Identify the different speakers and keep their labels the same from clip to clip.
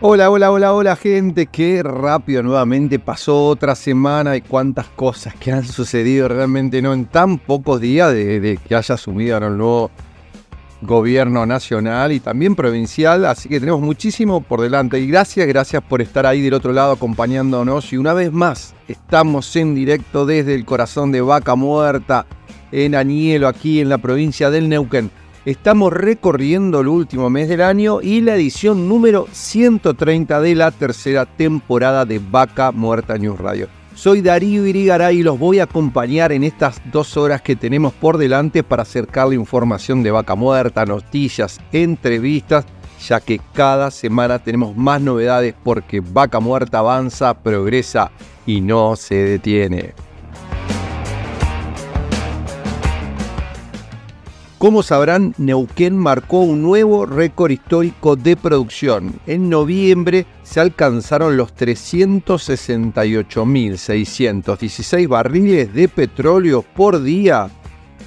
Speaker 1: Hola, hola, hola, hola gente, qué rápido nuevamente. Pasó otra semana y cuántas cosas que han sucedido realmente no en tan pocos días de, que haya asumido el nuevo gobierno nacional y también provincial, así que tenemos muchísimo por delante. Y gracias, gracias por estar ahí del otro lado acompañándonos. Y una vez más estamos en directo desde el corazón de Vaca Muerta en Anielo, aquí en la provincia del Neuquén. Estamos recorriendo el último mes del año y la edición número 130 de la tercera temporada de Vaca Muerta News Radio. Soy Darío Irigaray y los voy a acompañar en estas dos horas que tenemos por delante para acercarle información de Vaca Muerta, noticias, entrevistas, ya que cada semana tenemos más novedades porque Vaca Muerta avanza, progresa y no se detiene. Como sabrán, Neuquén marcó un nuevo récord histórico de producción. En noviembre se alcanzaron los 368.616 barriles de petróleo por día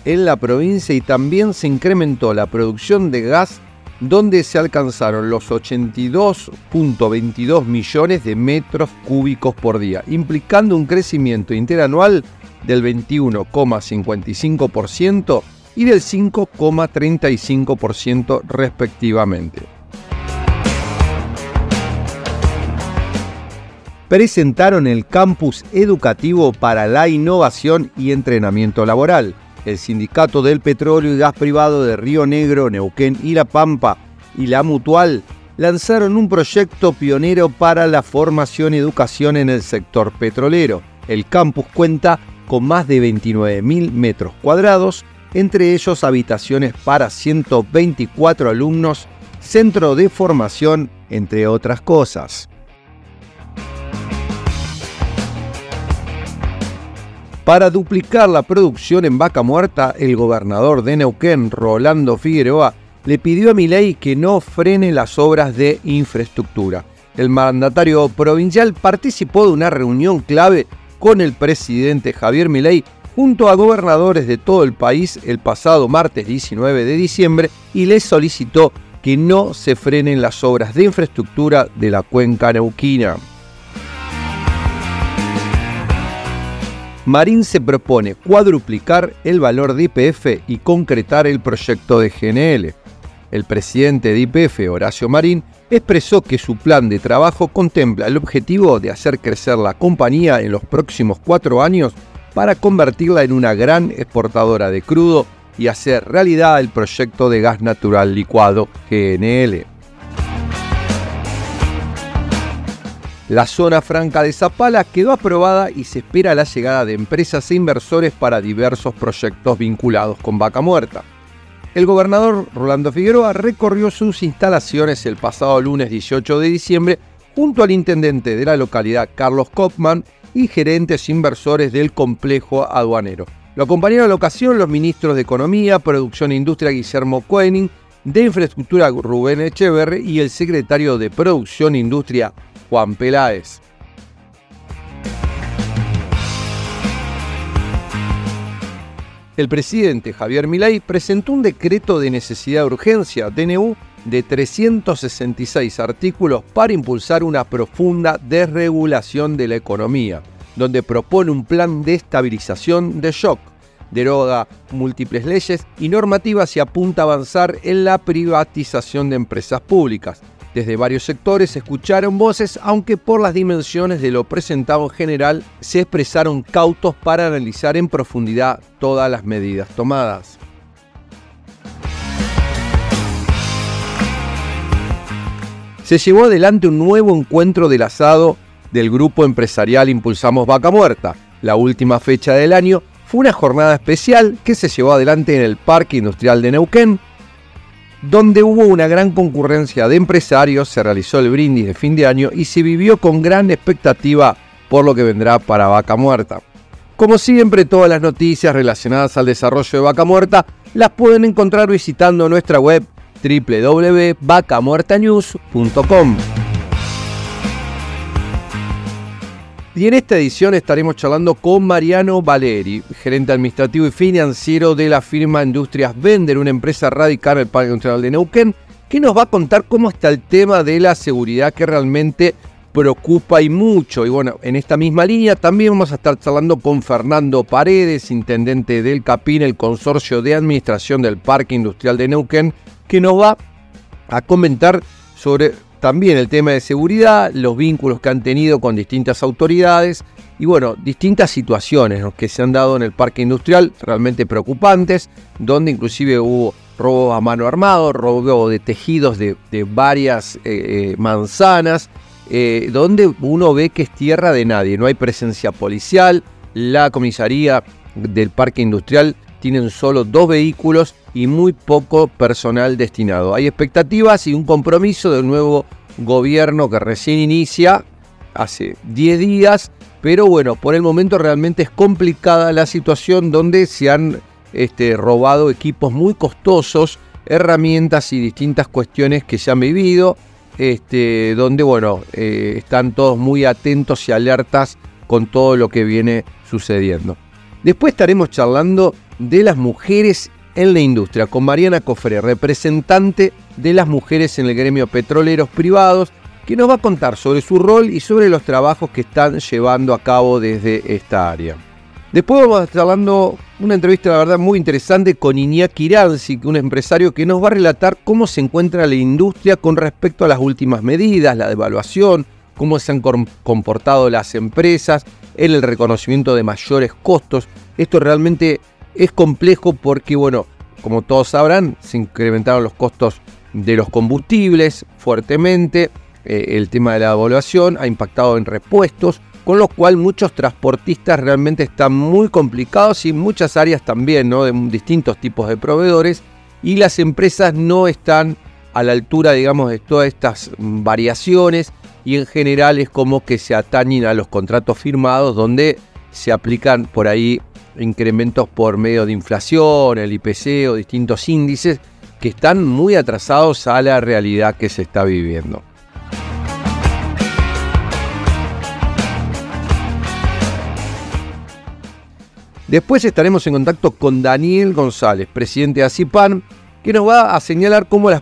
Speaker 1: en la provincia y también se incrementó la producción de gas donde se alcanzaron los 82.22 millones de metros cúbicos por día, implicando un crecimiento interanual del 21,55% y del 5,35% respectivamente. Presentaron el campus educativo para la innovación y entrenamiento laboral. El Sindicato del Petróleo y Gas Privado de Río Negro, Neuquén y La Pampa y la Mutual lanzaron un proyecto pionero para la formación y educación en el sector petrolero. El campus cuenta con más de 29.000 metros cuadrados entre ellos habitaciones para 124 alumnos, centro de formación, entre otras cosas. Para duplicar la producción en Vaca Muerta, el gobernador de Neuquén, Rolando Figueroa, le pidió a Milei que no frene las obras de infraestructura. El mandatario provincial participó de una reunión clave con el presidente Javier Milei junto a gobernadores de todo el país el pasado martes 19 de diciembre y les solicitó que no se frenen las obras de infraestructura de la cuenca neuquina. Marín se propone cuadruplicar el valor de IPF y concretar el proyecto de GNL. El presidente de IPF, Horacio Marín, expresó que su plan de trabajo contempla el objetivo de hacer crecer la compañía en los próximos cuatro años para convertirla en una gran exportadora de crudo y hacer realidad el proyecto de gas natural licuado GNL. La zona franca de Zapala quedó aprobada y se espera la llegada de empresas e inversores para diversos proyectos vinculados con Vaca Muerta. El gobernador Rolando Figueroa recorrió sus instalaciones el pasado lunes 18 de diciembre junto al intendente de la localidad Carlos Kopman y gerentes inversores del complejo aduanero. Lo acompañaron a la ocasión los ministros de Economía, Producción e Industria Guillermo Koenig, de Infraestructura Rubén Echeverri y el secretario de Producción e Industria Juan Peláez. El presidente Javier Milei presentó un decreto de necesidad de urgencia, DNU, de 366 artículos para impulsar una profunda desregulación de la economía, donde propone un plan de estabilización de shock, deroga múltiples leyes y normativas y apunta a avanzar en la privatización de empresas públicas. Desde varios sectores se escucharon voces, aunque por las dimensiones de lo presentado en general se expresaron cautos para analizar en profundidad todas las medidas tomadas. Se llevó adelante un nuevo encuentro del asado del grupo empresarial Impulsamos Vaca Muerta. La última fecha del año fue una jornada especial que se llevó adelante en el Parque Industrial de Neuquén, donde hubo una gran concurrencia de empresarios, se realizó el brindis de fin de año y se vivió con gran expectativa por lo que vendrá para Vaca Muerta. Como siempre, todas las noticias relacionadas al desarrollo de Vaca Muerta las pueden encontrar visitando nuestra web www.vacamuertanews.com. Y en esta edición estaremos charlando con Mariano Valeri, gerente administrativo y financiero de la firma Industrias Vender, una empresa radicada en el Parque Industrial de Neuquén, que nos va a contar cómo está el tema de la seguridad que realmente preocupa y mucho. Y bueno, en esta misma línea también vamos a estar charlando con Fernando Paredes, intendente del CAPIN, el consorcio de administración del Parque Industrial de Neuquén, que nos va a comentar sobre también el tema de seguridad, los vínculos que han tenido con distintas autoridades y bueno, distintas situaciones que se han dado en el parque industrial realmente preocupantes, donde inclusive hubo robo a mano armado, robo de tejidos de, varias eh, eh, manzanas, eh, donde uno ve que es tierra de nadie, no hay presencia policial, la comisaría del parque industrial tienen solo dos vehículos y muy poco personal destinado. Hay expectativas y un compromiso del nuevo gobierno que recién inicia hace 10 días, pero bueno, por el momento realmente es complicada la situación donde se han este, robado equipos muy costosos, herramientas y distintas cuestiones que se han vivido, este, donde bueno, eh, están todos muy atentos y alertas con todo lo que viene sucediendo. Después estaremos charlando de las mujeres en la industria con Mariana Cofre, representante de las mujeres en el gremio petroleros privados, que nos va a contar sobre su rol y sobre los trabajos que están llevando a cabo desde esta área. Después vamos a estar hablando una entrevista, la verdad, muy interesante con Iñaki Iranzi, un empresario que nos va a relatar cómo se encuentra la industria con respecto a las últimas medidas, la devaluación, cómo se han comportado las empresas en el reconocimiento de mayores costos. Esto realmente es complejo porque, bueno, como todos sabrán, se incrementaron los costos de los combustibles fuertemente, eh, el tema de la evaluación ha impactado en repuestos, con lo cual muchos transportistas realmente están muy complicados y muchas áreas también, ¿no? de distintos tipos de proveedores, y las empresas no están a la altura, digamos, de todas estas variaciones y en general es como que se atañen a los contratos firmados donde se aplican por ahí incrementos por medio de inflación, el IPC o distintos índices que están muy atrasados a la realidad que se está viviendo. Después estaremos en contacto con Daniel González, presidente de ACIPAN, que nos va a señalar cómo las,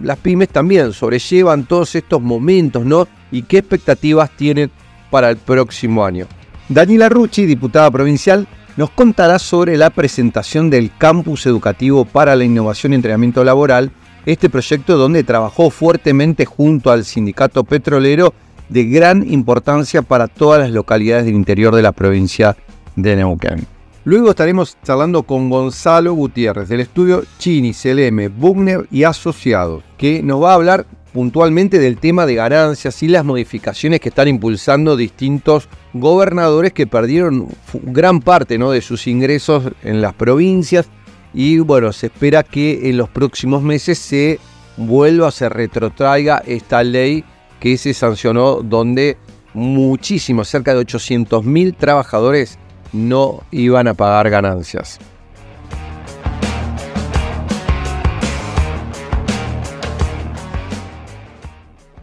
Speaker 1: las pymes también sobrellevan todos estos momentos, ¿no? Y qué expectativas tienen para el próximo año. Daniela Rucci, diputada provincial, nos contará sobre la presentación del Campus Educativo para la Innovación y Entrenamiento Laboral, este proyecto donde trabajó fuertemente junto al sindicato petrolero de gran importancia para todas las localidades del interior de la provincia de Neuquén. Luego estaremos charlando con Gonzalo Gutiérrez del estudio Chini, CLM, Bugner y Asociados, que nos va a hablar puntualmente del tema de ganancias y las modificaciones que están impulsando distintos gobernadores que perdieron gran parte ¿no? de sus ingresos en las provincias y bueno, se espera que en los próximos meses se vuelva, se retrotraiga esta ley que se sancionó donde muchísimos, cerca de 800.000 trabajadores no iban a pagar ganancias.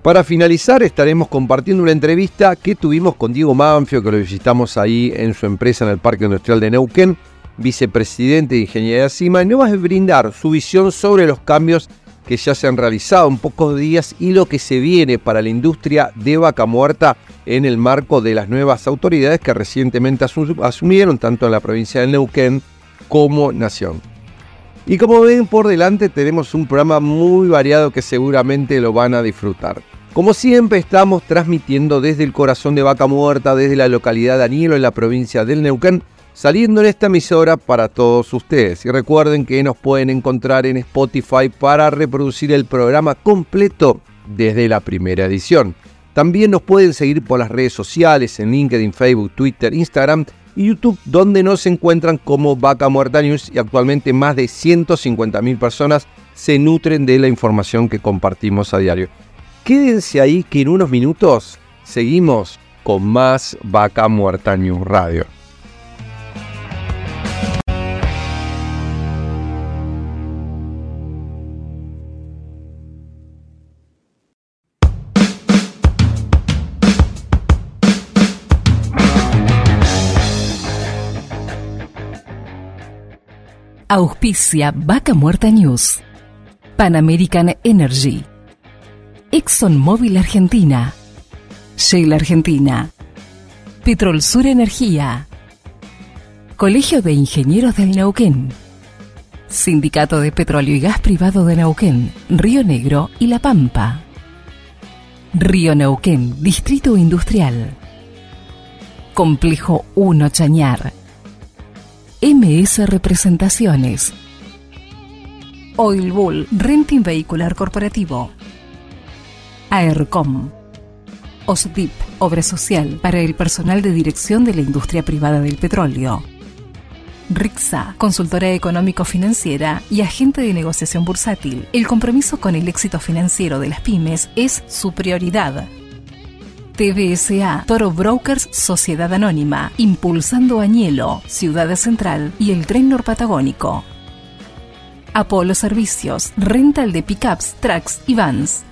Speaker 1: Para finalizar, estaremos compartiendo una entrevista que tuvimos con Diego Manfio, que lo visitamos ahí en su empresa en el Parque Industrial de Neuquén, vicepresidente de Ingeniería CIMA, y nos va a brindar su visión sobre los cambios que ya se han realizado en pocos días y lo que se viene para la industria de vaca muerta en el marco de las nuevas autoridades que recientemente asumieron tanto en la provincia de Neuquén como Nación. Y como ven por delante tenemos un programa muy variado que seguramente lo van a disfrutar. Como siempre estamos transmitiendo desde el corazón de Vaca Muerta, desde la localidad de Anielo en la provincia del Neuquén, saliendo en esta emisora para todos ustedes. Y recuerden que nos pueden encontrar en Spotify para reproducir el programa completo desde la primera edición. También nos pueden seguir por las redes sociales en LinkedIn, Facebook, Twitter, Instagram y YouTube, donde nos encuentran como Vaca Muerta News y actualmente más de 150.000 personas se nutren de la información que compartimos a diario. Quédense ahí que en unos minutos seguimos con más Vaca Muerta News Radio.
Speaker 2: Auspicia Vaca Muerta News. Pan American Energy. ExxonMobil Argentina. Shell Argentina. Petrol Sur Energía. Colegio de Ingenieros del Neuquén. Sindicato de Petróleo y Gas Privado de Neuquén, Río Negro y La Pampa. Río Neuquén, Distrito Industrial. Complejo 1 Chañar. MS Representaciones. Oil Bull Renting Vehicular Corporativo. AERCOM. OSDIP, Obra Social para el personal de dirección de la industria privada del petróleo. RIXA, consultora económico-financiera y agente de negociación bursátil. El compromiso con el éxito financiero de las pymes es su prioridad. TBSA, Toro Brokers Sociedad Anónima, impulsando Añelo, Ciudad Central y el Tren Norpatagónico. Apolo Servicios, rental de pickups, trucks y vans.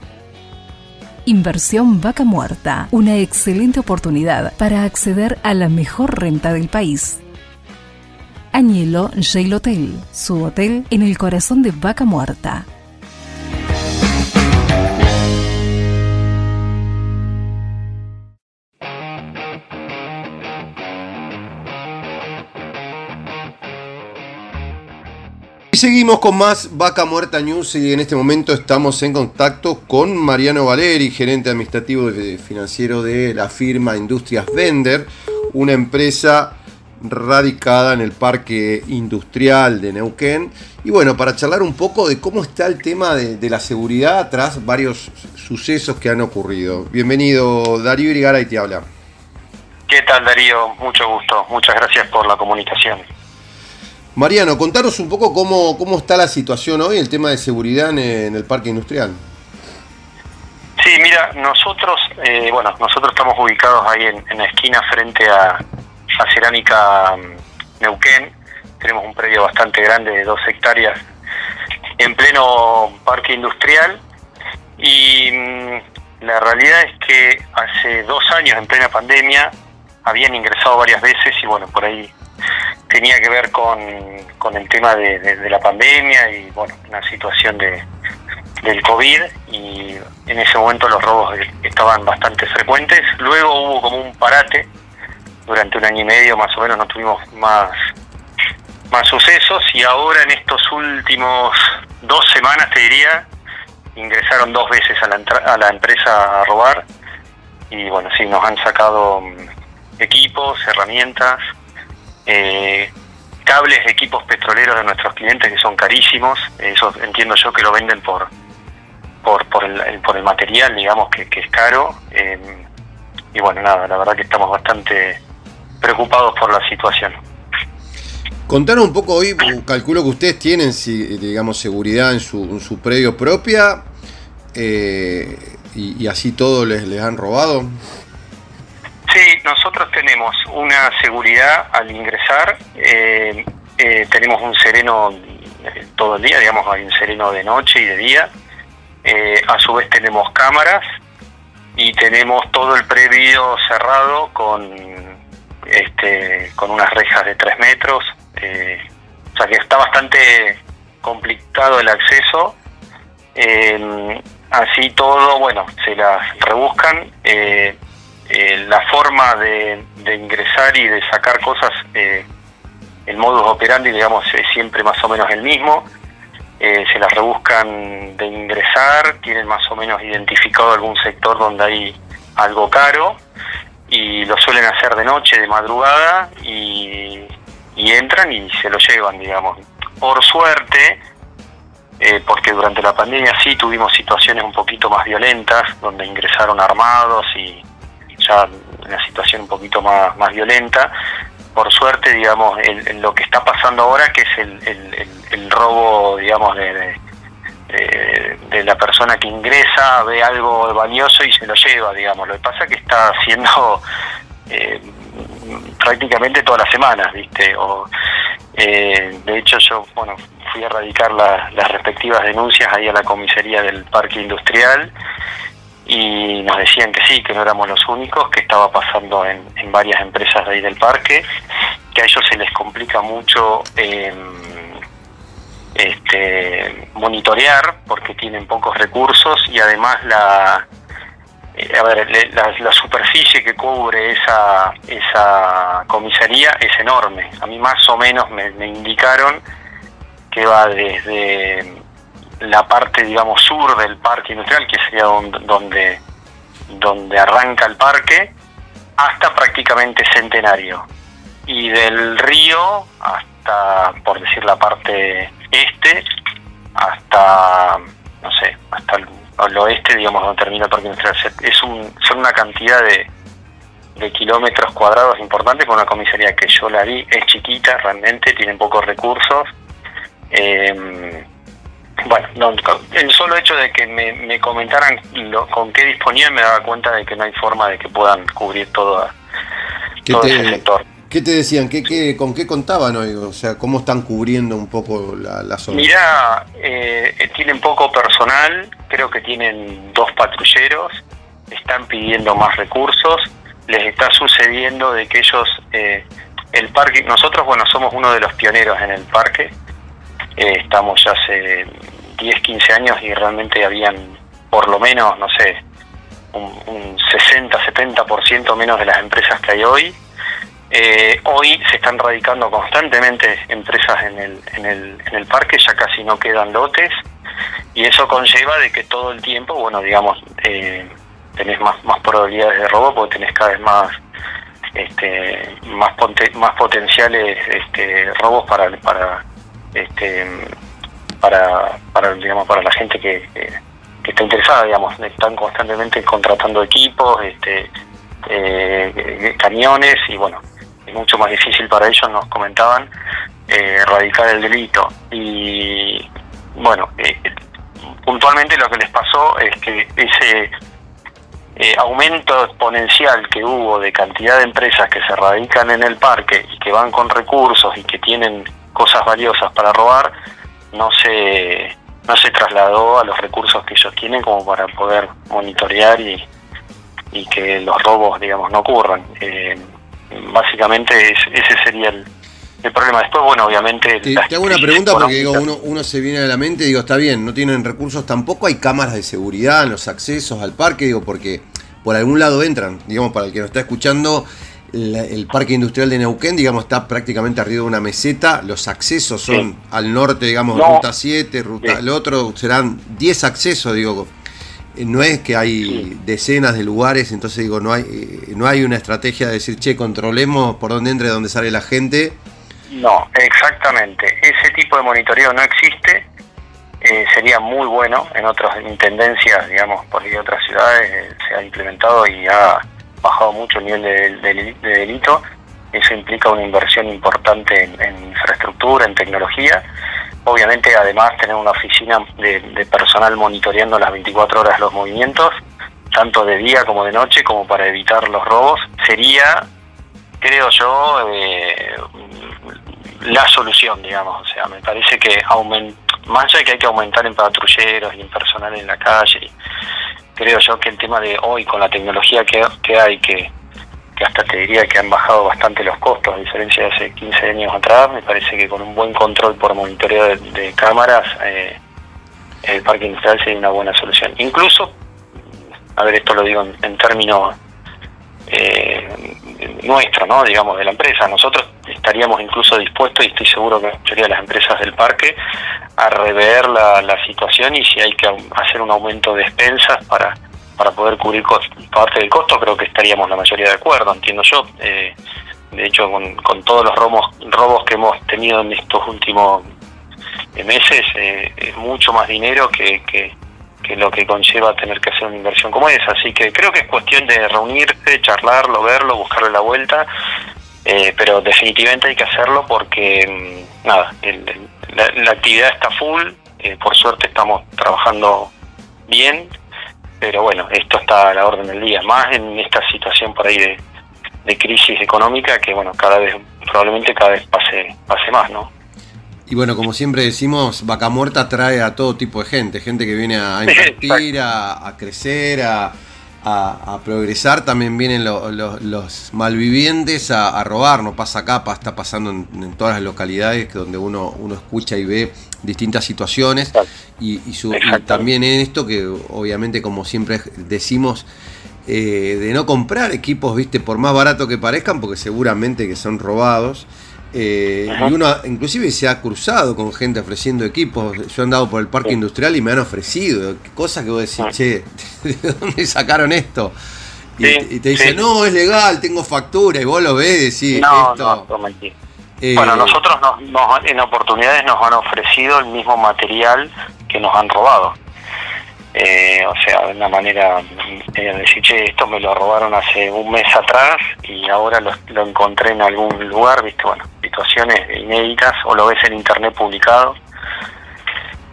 Speaker 2: Inversión Vaca Muerta, una excelente oportunidad para acceder a la mejor renta del país. Añelo Jail Hotel, su hotel en el corazón de Vaca Muerta.
Speaker 1: Seguimos con más Vaca Muerta News y en este momento estamos en contacto con Mariano Valeri, gerente administrativo y financiero de la firma Industrias Vender, una empresa radicada en el Parque Industrial de Neuquén. Y bueno, para charlar un poco de cómo está el tema de, la seguridad tras varios sucesos que han ocurrido. Bienvenido, Darío Irigara, y te habla.
Speaker 3: ¿Qué tal, Darío? Mucho gusto. Muchas gracias por la comunicación.
Speaker 1: Mariano, contanos un poco cómo, cómo está la situación hoy, el tema de seguridad en, el parque industrial.
Speaker 3: Sí, mira, nosotros, eh, bueno, nosotros estamos ubicados ahí en, la esquina frente a, Cerámica mm, Neuquén. Tenemos un predio bastante grande de dos hectáreas en pleno parque industrial y mm, la realidad es que hace dos años en plena pandemia habían ingresado varias veces y bueno, por ahí tenía que ver con, con el tema de, la pandemia y bueno, la situación de, del COVID y en ese momento los robos estaban bastante frecuentes. Luego hubo como un parate durante un año y medio más o menos, no tuvimos más, más sucesos y ahora en estos últimos dos semanas te diría, ingresaron dos veces a la, a la empresa a robar y bueno, sí, nos han sacado mm, equipos, herramientas, eh, cables de equipos petroleros de nuestros clientes que son carísimos, eso entiendo yo que lo venden por por, por, el, por el material, digamos, que, es caro. Eh, y bueno, nada, la verdad que estamos bastante preocupados por la situación.
Speaker 1: Contanos un poco hoy, calculo que ustedes tienen, digamos, seguridad en su, su predio propia eh, y, así todo les, les han robado.
Speaker 3: Sí, nosotros tenemos una seguridad al ingresar, eh, eh, tenemos un sereno eh, todo el día, digamos, hay un sereno de noche y de día, a su vez tenemos cámaras y tenemos todo el previo cerrado con, este, con unas rejas de 3 metros, o sea que está bastante complicado el acceso. así todo, bueno, se las rebuscan. Eh, la forma de, ingresar y de sacar cosas, eh, el modus operandi, digamos, es siempre más o menos el mismo. Eh, se las rebuscan de ingresar, tienen más o menos identificado algún sector donde hay algo caro y lo suelen hacer de noche, de madrugada y, entran y se lo llevan, digamos. Por suerte, porque durante la pandemia sí tuvimos situaciones un poquito más violentas, donde ingresaron armados y, una situación un poquito más, más violenta. Por suerte, digamos, en lo que está pasando ahora, que es el, el, robo, digamos, de, de la persona que ingresa, ve algo valioso y se lo lleva, digamos. Lo que pasa es que está haciendo eh, prácticamente todas las semanas, ¿viste? O, eh, de hecho, yo, bueno, fui a radicar las respectivas denuncias ahí a la comisaría del parque industrial y nos decían que sí, que no éramos los únicos, que estaba pasando en, varias empresas de ahí del parque, que a ellos se les complica mucho eh, este, monitorear porque tienen pocos recursos y además la, eh, a ver, la, superficie que cubre esa, esa comisaría es enorme. A mí más o menos me, indicaron que va desde la parte, digamos, sur del parque industrial, que sería donde, donde arranca el parque, hasta prácticamente Centenario. Y del río hasta, por decir la parte este, hasta, no sé, hasta el al oeste, digamos, donde termina el parque industrial. Es un, son una cantidad de, de kilómetros cuadrados importantes con una comisaría que yo la vi, es chiquita realmente, tienen pocos recursos. Eh, bueno, el solo hecho de que me, comentaran con qué disponían me daba cuenta de que no hay forma de que puedan cubrir todo, todo ese sector.
Speaker 1: ¿Qué te decían? ¿Qué, qué, con qué contaban hoy? O sea, ¿cómo están cubriendo un poco la, zona?
Speaker 3: Mira, eh, tienen poco personal, creo que tienen dos patrulleros, están pidiendo más recursos, les está sucediendo de que ellos, eh, el parque, nosotros, bueno, somos uno de los pioneros en el parque, eh, estamos ya hace 10, 15 años y realmente habían por lo menos, no sé, un, un 60, 70% menos de las empresas que hay hoy. Eh, hoy se están radicando constantemente empresas en el, en, el, en el parque, ya casi no quedan lotes, y eso conlleva de que todo el tiempo, bueno, digamos, eh, tenés más, más probabilidades de robo porque tenés cada vez más este, más más potenciales este, robos para para este para, para digamos para la gente que, que, está interesada digamos están constantemente contratando equipos este eh, camiones y bueno mucho más difícil para ellos, nos comentaban, eh, erradicar el delito. Y bueno, eh, puntualmente lo que les pasó es que ese eh, aumento exponencial que hubo de cantidad de empresas que se radican en el parque y que van con recursos y que tienen cosas valiosas para robar, no se, no se trasladó a los recursos que ellos tienen como para poder monitorear y, y que los robos, digamos, no ocurran. Eh, básicamente ese sería el, problema. Después, bueno, obviamente...
Speaker 1: Te, hago una pregunta porque digo, uno, uno se viene a la mente y digo, está bien, no tienen recursos tampoco, hay cámaras de seguridad en los accesos al parque, digo, porque por algún lado entran, digamos, para el que nos está escuchando, el, parque industrial de Neuquén, digamos, está prácticamente arriba de una meseta, los accesos son al norte, digamos, ruta 7, ruta, el otro serán 10 accesos, digo, eh, no es que hay decenas de lugares, entonces digo, no hay, eh, no hay una estrategia de decir, che, controlemos por dónde entra y dónde sale la gente.
Speaker 3: No, exactamente. Ese tipo de monitoreo no existe. Eh, sería muy bueno en otras intendencias, digamos, por ahí otras ciudades se ha implementado y ha bajado mucho el nivel de, delito. Eso implica una inversión importante en infraestructura, en tecnología Obviamente, además, tener una oficina de, personal monitoreando las 24 horas los movimientos, tanto de día como de noche, como para evitar los robos, sería, creo yo, eh, la solución, digamos. O sea, me parece que más allá de que hay que aumentar en patrulleros y en personal en la calle, creo yo que el tema de hoy, con la tecnología que, que hay, que que hasta te diría que han bajado bastante los costos, a diferencia de hace 15 años atrás. Me parece que con un buen control por monitoreo de, cámaras, eh, el parque industrial sería una buena solución. Incluso, a ver, esto lo digo en, términos eh, nuestro, ¿no? digamos, de la empresa. Nosotros estaríamos incluso dispuestos, y estoy seguro que la mayoría de las empresas del parque, a rever la, la situación y si hay que hacer un aumento de expensas para para poder cubrir parte del costo, creo que estaríamos la mayoría de acuerdo, entiendo yo. Eh, de hecho, con, todos los robos, robos que hemos tenido en estos últimos eh, meses, eh, es mucho más dinero que, que, lo que conlleva tener que hacer una inversión como esa. Así que creo que es cuestión de reunirse, charlarlo, verlo, buscarle la vuelta, pero definitivamente hay que hacerlo porque, mm, nada, la, actividad está full, eh, por suerte estamos trabajando bien, pero bueno, esto está a la orden del día, más en esta situación por ahí de, de crisis económica que bueno, cada vez, probablemente cada vez pase, pase más, ¿no?
Speaker 4: Y bueno, como siempre decimos, Vaca Muerta trae a todo tipo de gente, gente que viene a invertir, a, crecer, a, progresar. También vienen los malvivientes a, robar, no pasa acá, está pasando en, todas las localidades donde uno, uno escucha y ve distintas situaciones. Y, también en esto que obviamente, como siempre decimos, eh, de no comprar equipos, viste, por más barato que parezcan, porque seguramente que son robados. Eh, y uno inclusive se ha cruzado con gente ofreciendo equipos. Yo he andado por el parque industrial y me han ofrecido cosas que vos decís, ah. che, ¿de dónde sacaron esto? Y, te dicen, no, es legal, tengo factura, y vos lo ves y decís,
Speaker 3: no, esto... No, eh, bueno, nosotros en oportunidades nos han ofrecido el mismo material que nos han robado. Eh, o sea, de una manera de decir, che, esto me lo robaron hace un mes atrás y ahora lo, lo encontré en algún lugar, viste, bueno, situaciones inéditas o lo ves en internet publicado.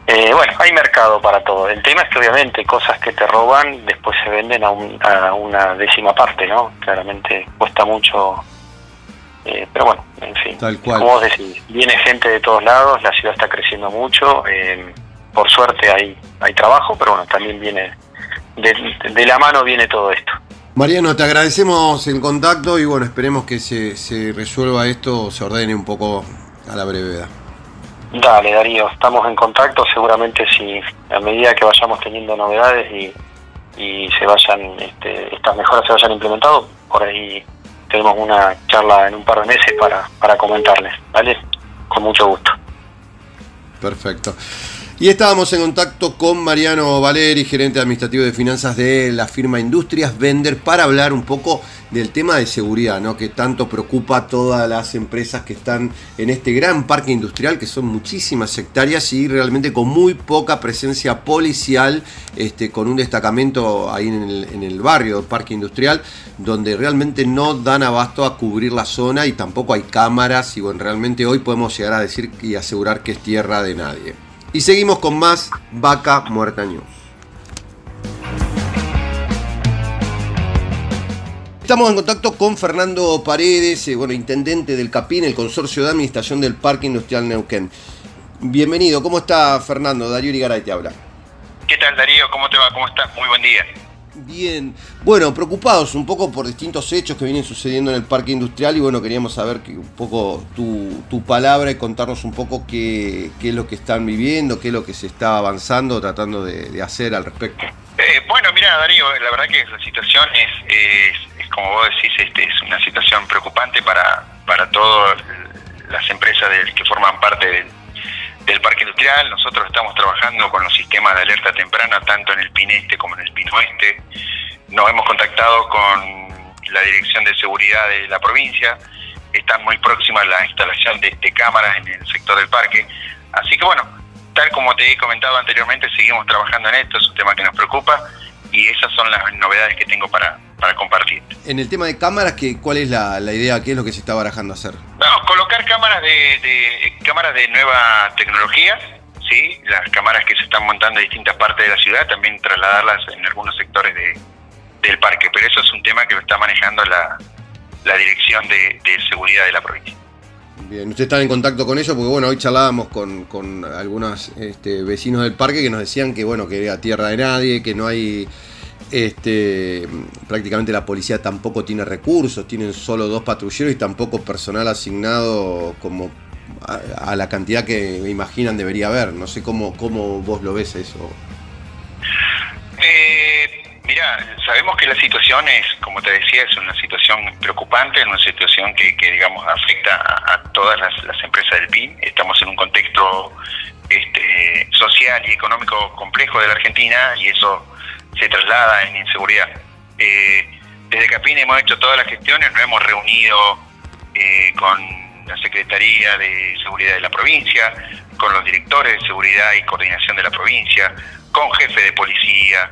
Speaker 3: Eh, bueno, hay mercado para todo. El tema es que obviamente cosas que te roban después se venden a, a una décima parte, ¿no? Claramente cuesta mucho. Eh, pero bueno, en fin. Tal cual. Como vos decís, viene gente de todos lados, la ciudad está creciendo mucho. Eh, por suerte hay, hay trabajo, pero bueno, también viene, de, la mano viene todo esto.
Speaker 4: Mariano, te agradecemos el contacto y bueno, esperemos que se, se resuelva esto, se ordene un poco a la brevedad.
Speaker 3: Dale, Darío, estamos en contacto, seguramente si a medida que vayamos teniendo novedades y, y se vayan, este, estas mejoras se vayan implementando, por ahí tenemos una charla en un par de meses para, para comentarles, ¿vale? Con mucho gusto.
Speaker 4: Perfecto. Y estábamos en contacto con Mariano Valeri, gerente administrativo de finanzas de la firma Industrias Vender, para hablar un poco del tema de seguridad, ¿no? que tanto preocupa a todas las empresas que están en este gran parque industrial, que son muchísimas hectáreas y realmente con muy poca presencia policial, este, con un destacamento ahí en el, en el barrio del parque industrial, donde realmente no dan abasto a cubrir la zona y tampoco hay cámaras y bueno, realmente hoy podemos llegar a decir y asegurar que es tierra de nadie. Y seguimos con más Vaca Muerta News. Estamos en contacto con Fernando Paredes, eh, bueno, intendente del CAPIN, el consorcio de administración del Parque Industrial Neuquén. Bienvenido, ¿cómo está Fernando? Darío Irigaray te habla.
Speaker 5: ¿Qué tal Darío? ¿Cómo te va? ¿Cómo estás? Muy buen día.
Speaker 4: Bien, bueno, preocupados un poco por distintos hechos que vienen sucediendo en el parque industrial y bueno, queríamos saber que, un poco tu, tu, palabra y contarnos un poco qué, qué, es lo que están viviendo, qué es lo que se está avanzando, tratando de, hacer al respecto.
Speaker 5: Eh, bueno, mira Darío, la verdad que la situación es, como vos decís, este, es una situación preocupante para, para todas las empresas que forman parte del del parque industrial. Nosotros estamos trabajando con los sistemas de alerta temprana, tanto en el PIN este como en el PIN oeste. Nos hemos contactado con la Dirección de Seguridad de la provincia. Está muy próxima la instalación de, cámaras en el sector del parque. Así que bueno, tal como te he comentado anteriormente, seguimos trabajando en esto. Es un tema que nos preocupa y esas son las novedades que tengo para, para compartir.
Speaker 4: En el tema de cámaras, ¿qué, ¿cuál es la, idea? ¿Qué es lo que se está barajando hacer?
Speaker 5: No, colocar cámaras de, cámaras de nueva tecnología, sí, las cámaras que se están montando en distintas partes de la ciudad, también trasladarlas en algunos sectores de, del parque, pero eso es un tema que lo está manejando la, la Dirección de, Seguridad de la provincia.
Speaker 4: Bien, usted está en contacto con ellos porque bueno, hoy charlábamos con, con algunos este, vecinos del parque que nos decían que bueno, que era tierra de nadie, que no hay este, prácticamente la policía tampoco tiene recursos, tienen solo dos patrulleros y tampoco personal asignado como a, la cantidad que imaginan debería haber. No sé cómo, cómo vos lo ves eso.
Speaker 5: Eh, mira, sabemos que la situación es, como te decía, es una situación preocupante, es una situación que, digamos, afecta a, todas las, las, empresas del PIN. Estamos en un contexto este, social y económico complejo de la Argentina y eso se traslada en inseguridad. Eh, desde Capine hemos hecho todas las gestiones, nos hemos reunido eh, con la Secretaría de Seguridad de la provincia, con los directores de seguridad y coordinación de la provincia, con jefe de policía,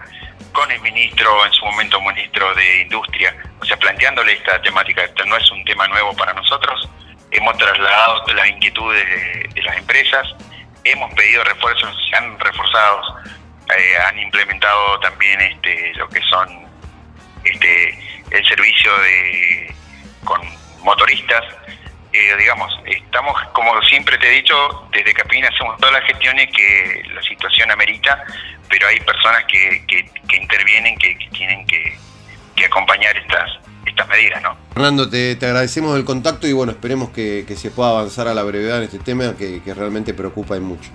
Speaker 5: con el ministro, en su momento ministro de Industria, o sea, planteándole esta temática, esto no es un tema nuevo para nosotros, hemos trasladado las inquietudes de, las empresas. Hemos pedido refuerzos, se han reforzado, eh, han implementado también este, lo que son este, el servicio de con motoristas, eh, digamos, estamos, como siempre te he dicho, desde Capín hacemos todas las gestiones que la situación amerita, pero hay personas que, que, intervienen, que, tienen que, acompañar estas, estas medidas, ¿no?
Speaker 6: Fernando, te, agradecemos el contacto y bueno, esperemos que, se pueda avanzar a la brevedad en este tema que, realmente preocupa y mucho.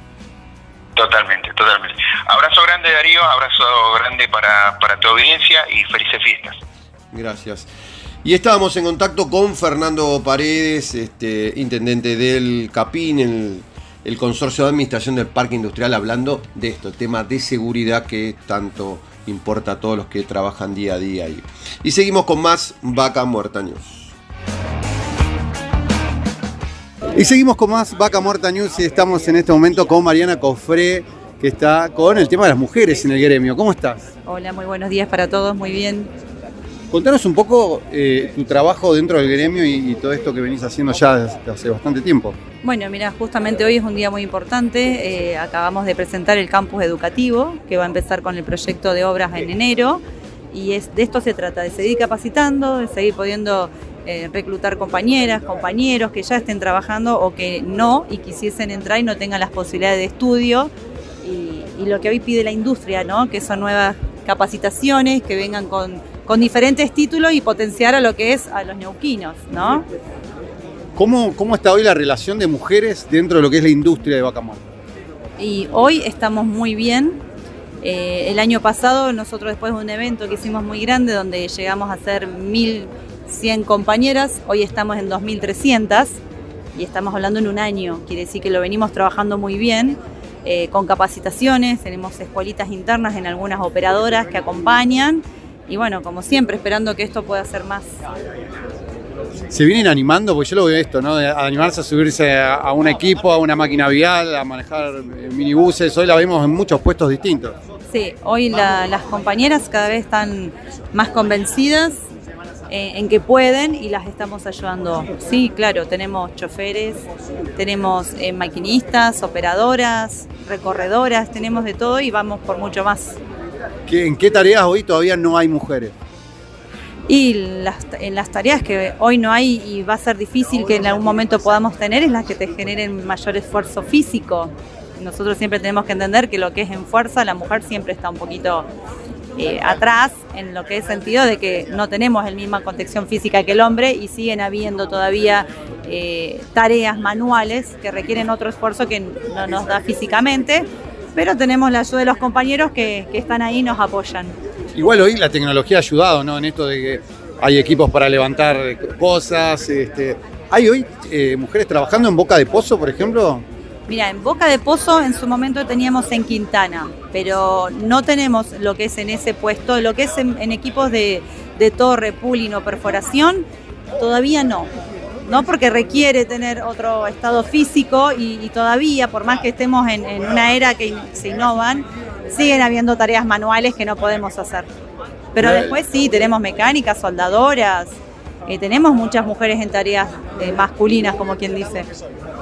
Speaker 5: Totalmente, totalmente. Abrazo grande Darío, abrazo grande para, para tu audiencia y felices fiestas.
Speaker 6: Gracias. Y estábamos en contacto con Fernando Paredes, este, intendente del CAPIN, el, el, consorcio de administración del parque industrial, hablando de esto, tema de seguridad que tanto importa a todos los que trabajan día a día ahí. Y seguimos con más Vaca Muerta News. Y seguimos con más Vaca Muerta News y estamos en este momento con Mariana Cofré, que está con el tema de las mujeres en el gremio. ¿Cómo estás?
Speaker 7: Hola, muy buenos días para todos, muy bien.
Speaker 6: Contanos un poco eh, tu trabajo dentro del gremio y, todo esto que venís haciendo ya desde hace bastante tiempo.
Speaker 7: Bueno, mira, justamente hoy es un día muy importante. Eh, acabamos de presentar el campus educativo, que va a empezar con el proyecto de obras en enero. Y es, de esto se trata, de seguir capacitando, de seguir pudiendo eh, reclutar compañeras, compañeros que ya estén trabajando o que no y quisiesen entrar y no tengan las posibilidades de estudio. Y, y lo que hoy pide la industria, ¿no? que son nuevas capacitaciones, que vengan con con diferentes títulos y potenciar a lo que es a los neuquinos, ¿no?
Speaker 6: ¿Cómo, ¿Cómo está hoy la relación de mujeres dentro de lo que es la industria de vaca
Speaker 7: Y hoy estamos muy bien. Eh, el año pasado nosotros después de un evento que hicimos muy grande donde llegamos a ser 1.100 compañeras, hoy estamos en 2.300 y estamos hablando en un año, quiere decir que lo venimos trabajando muy bien. Eh, con capacitaciones, tenemos escuelitas internas en algunas operadoras que acompañan y bueno, como siempre, esperando que esto pueda ser más.
Speaker 6: Se vienen animando, porque yo lo veo esto, ¿no? De animarse a subirse a, un equipo, a una máquina vial, a manejar eh, minibuses. Hoy la vemos en muchos puestos distintos.
Speaker 7: Sí, hoy las compañeras cada vez están más convencidas eh, en que pueden y las estamos ayudando. Sí, claro, tenemos choferes, tenemos eh, maquinistas, operadoras, recorredoras, tenemos de todo y vamos por mucho más.
Speaker 6: ¿En qué tareas hoy todavía no hay mujeres?
Speaker 7: Y en las tareas que hoy no hay y va a ser difícil que en algún momento podamos tener es las que te generen mayor esfuerzo físico. Nosotros siempre tenemos que entender que lo que es en fuerza, la mujer siempre está un poquito eh, atrás en lo que es sentido de que no tenemos la misma contención física que el hombre y siguen habiendo todavía eh, tareas manuales que requieren otro esfuerzo que no nos da físicamente pero tenemos la ayuda de los compañeros que, están ahí y nos apoyan.
Speaker 6: Igual hoy la tecnología ha ayudado, ¿no? En esto de que hay equipos para levantar cosas. Este, ¿Hay hoy eh, mujeres trabajando en Boca de Pozo, por ejemplo?
Speaker 7: Mira, en Boca de Pozo en su momento teníamos en Quintana, pero no tenemos lo que es en ese puesto, lo que es en, equipos de, de torre, pooling o perforación, todavía no. ¿no? porque requiere tener otro estado físico y, todavía, por más que estemos en, una era que se innovan, siguen habiendo tareas manuales que no podemos hacer. Pero después sí, tenemos mecánicas, soldadoras, eh, tenemos muchas mujeres en tareas eh, masculinas, como quien dice.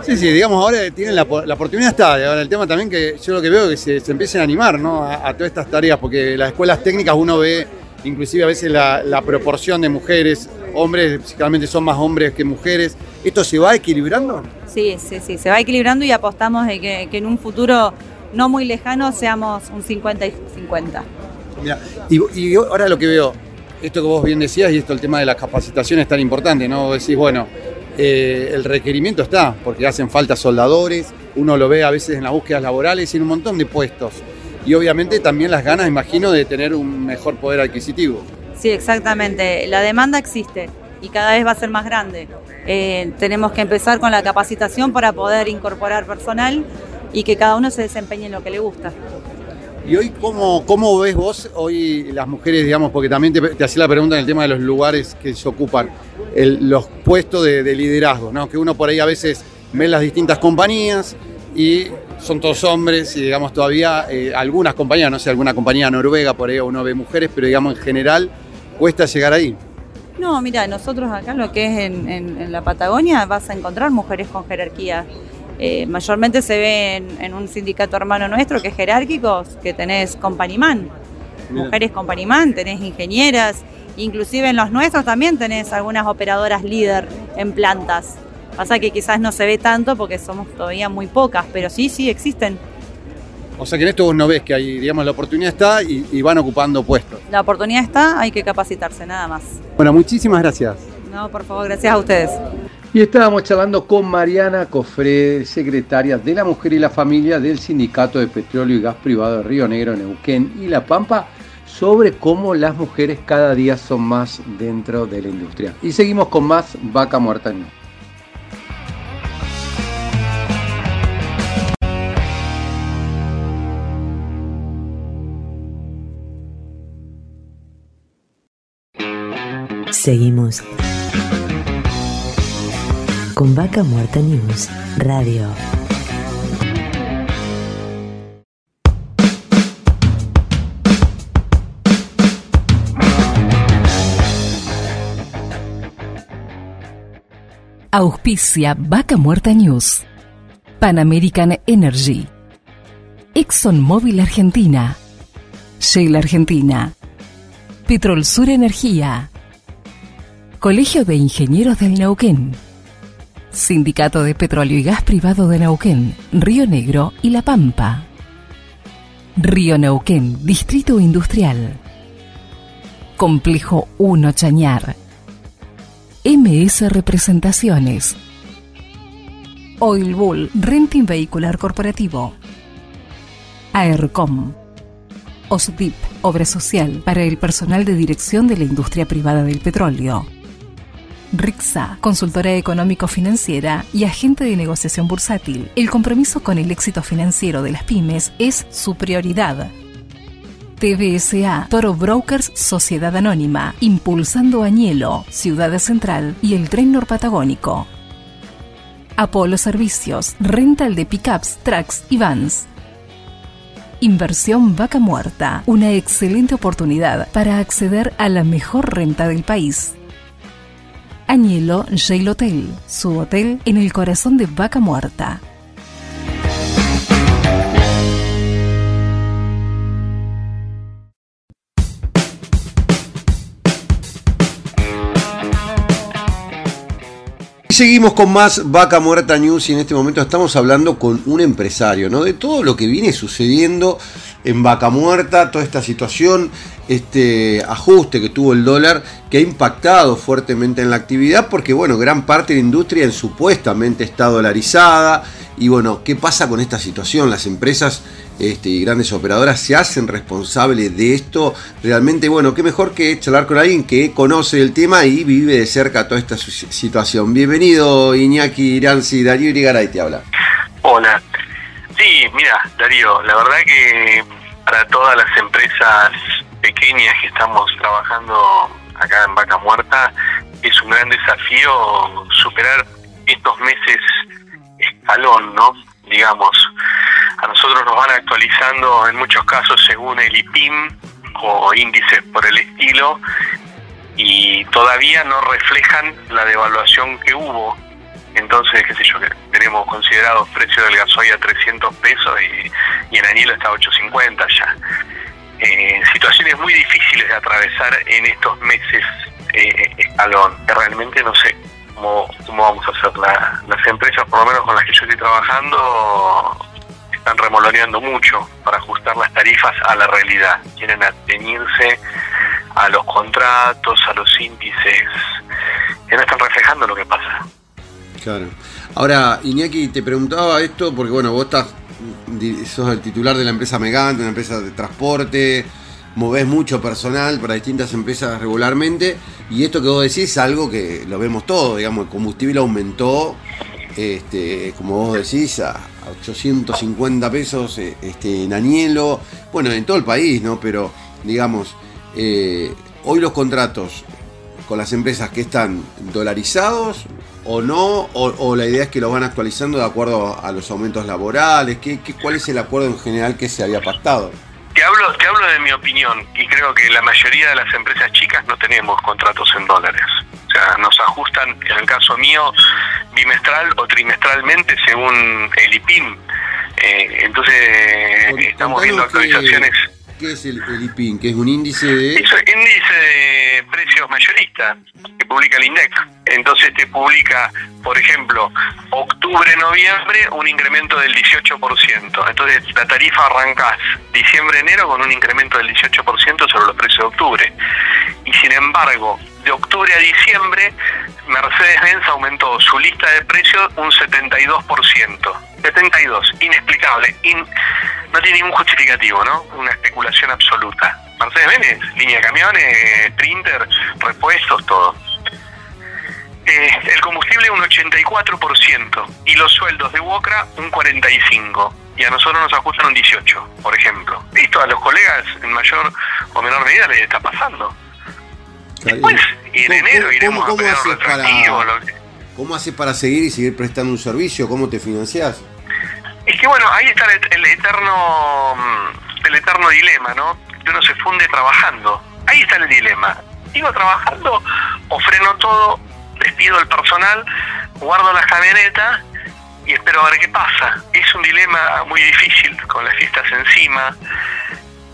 Speaker 6: Sí, sí, digamos, ahora tienen la, oportunidad está. Ahora el tema también que yo lo que veo es que se, empiecen a animar ¿no? a, todas estas tareas, porque las escuelas técnicas uno ve inclusive a veces la, proporción de mujeres, hombres, principalmente son más hombres que mujeres. ¿Esto se va equilibrando?
Speaker 7: Sí, sí, sí, se va equilibrando y apostamos de que, en un futuro no muy lejano seamos un 50 y 50.
Speaker 6: y, ahora lo que veo, esto que vos bien decías y esto el tema de las capacitaciones es tan importante, ¿no? Decís, bueno, eh, el requerimiento está, porque hacen falta soldadores, uno lo ve a veces en las búsquedas laborales y en un montón de puestos y obviamente también las ganas, imagino, de tener un mejor poder adquisitivo.
Speaker 7: Sí, exactamente. La demanda existe y cada vez va a ser más grande. Eh, tenemos que empezar con la capacitación para poder incorporar personal y que cada uno se desempeñe en lo que le gusta.
Speaker 6: ¿Y hoy cómo, cómo ves vos hoy las mujeres, digamos, porque también te, hacía la pregunta en el tema de los lugares que se ocupan, los puestos de, de, liderazgo, ¿no? que uno por ahí a veces ve las distintas compañías y son todos hombres y digamos todavía eh, algunas compañías, no sé, alguna compañía noruega por ahí uno ve mujeres, pero digamos en general cuesta llegar ahí.
Speaker 7: No, mira, nosotros acá lo que es en, la Patagonia vas a encontrar mujeres con jerarquía Eh, mayormente se ve en, un sindicato hermano nuestro que es jerárquico, que tenés compañimán, mujeres compañimán, tenés ingenieras, inclusive en los nuestros también tenés algunas operadoras líder en plantas. Pasa que quizás no se ve tanto porque somos todavía muy pocas, pero sí, sí existen.
Speaker 4: O sea que en esto vos no ves que hay, digamos, la oportunidad está y, van ocupando puestos.
Speaker 7: La oportunidad está, hay que capacitarse, nada más.
Speaker 4: Bueno, muchísimas gracias.
Speaker 7: No, por favor, gracias a ustedes.
Speaker 4: Y estábamos charlando con Mariana Cofre, secretaria de la Mujer y la Familia del Sindicato de Petróleo y Gas Privado de Río Negro, Neuquén y La Pampa, sobre cómo las mujeres cada día son más dentro de la industria. Y seguimos con más Vaca Muerta
Speaker 2: Seguimos con Vaca Muerta News Radio. Auspicia Vaca Muerta News. Pan American Energy. ExxonMobil Argentina. Shell Argentina. Petrol Sur Energía. Colegio de Ingenieros del Neuquén. Sindicato de Petróleo y Gas Privado de Neuquén, Río Negro y La Pampa. Río Neuquén, Distrito Industrial. Complejo 1 Chañar. MS Representaciones. Oil Bull, Renting Vehicular Corporativo. AERCOM. OSDIP, Obra Social para el personal de dirección de la industria privada del petróleo. RIXA, consultora económico-financiera y agente de negociación bursátil. El compromiso con el éxito financiero de las pymes es su prioridad. TBSA, Toro Brokers Sociedad Anónima, impulsando Añelo, Ciudad Central y el Tren Norpatagónico. Apolo Servicios, rental de pickups, trucks y vans. Inversión Vaca Muerta, una excelente oportunidad para acceder a la mejor renta del país. Añelo Jail Hotel, su hotel en el corazón de Vaca Muerta.
Speaker 4: Seguimos con más Vaca Muerta News y en este momento estamos hablando con un empresario, ¿no? De todo lo que viene sucediendo en Vaca Muerta, toda esta situación, este ajuste que tuvo el dólar, que ha impactado fuertemente en la actividad, porque bueno, gran parte de la industria supuestamente está dolarizada. Y bueno, ¿qué pasa con esta situación? Las empresas este, y grandes operadoras se hacen responsables de esto. Realmente, bueno, qué mejor que charlar con alguien que conoce el tema y vive de cerca toda esta situación. Bienvenido, Iñaki Iranzi, Darío Irigaray te habla.
Speaker 8: Hola. Sí, mira, Darío, la verdad que para todas las empresas pequeñas que estamos trabajando acá en Vaca Muerta, es un gran desafío superar estos meses escalón, ¿no? Digamos, a nosotros nos van actualizando en muchos casos según el IPIM o índices por el estilo y todavía no reflejan la devaluación que hubo. Entonces, qué sé yo, que tenemos considerado precio del gasoil a 300 pesos y, y en Añelo está a 850 ya. Eh, situaciones muy difíciles de atravesar en estos meses eh, escalón. Realmente no sé cómo, cómo vamos a hacer. las empresas, por lo menos con las que yo estoy trabajando, están remoloneando mucho para ajustar las tarifas a la realidad. Quieren atenirse a los contratos, a los índices, que no están reflejando lo que pasa.
Speaker 4: Claro. Ahora, Iñaki, te preguntaba esto porque, bueno, vos estás sos el titular de la empresa Megante, una empresa de transporte, movés mucho personal para distintas empresas regularmente, y esto que vos decís es algo que lo vemos todo, digamos, el combustible aumentó, este, como vos decís, a 850 pesos eh, este, en Anielo, bueno, en todo el país, ¿no? Pero, digamos, eh, hoy los contratos con las empresas que están dolarizados o no, o, la idea es que lo van actualizando de acuerdo a los aumentos laborales, ¿Qué, cuál es el acuerdo en general que se había pactado?
Speaker 8: Te hablo, te hablo de mi opinión y creo que la mayoría de las empresas chicas no tenemos contratos en dólares. O sea, nos ajustan, en el caso mío, bimestral o trimestralmente según el IPIM. Eh, entonces, estamos viendo actualizaciones.
Speaker 4: ¿Qué es el, IPIN? ¿Qué es un índice de...?
Speaker 8: Es un índice de precios mayoristas que publica el INDEC. Entonces te publica, por ejemplo, octubre-noviembre un incremento del 18%. Entonces la tarifa arrancás diciembre-enero con un incremento del 18% sobre los precios de octubre. Y sin embargo, de octubre a diciembre, Mercedes-Benz aumentó su lista de precios un 72%. 72, inexplicable, no tiene ningún justificativo, ¿no? Una especulación absoluta. Mercedes-Benz, línea de camiones, printer, repuestos, todo. Eh, el combustible un 84% y los sueldos de Wokra un 45% y a nosotros nos ajustan un 18%, por ejemplo. Esto a los colegas en mayor o menor medida les está pasando. Después, y en enero iremos a pedir
Speaker 4: para, ¿Cómo haces para seguir y seguir prestando un servicio? ¿Cómo te financiás?
Speaker 8: Es que bueno, ahí está el, eterno el eterno dilema, ¿no? Que uno se funde trabajando. Ahí está el dilema. ¿Sigo trabajando o freno todo, despido el personal, guardo las camionetas y espero a ver qué pasa? Es un dilema muy difícil con las fiestas encima.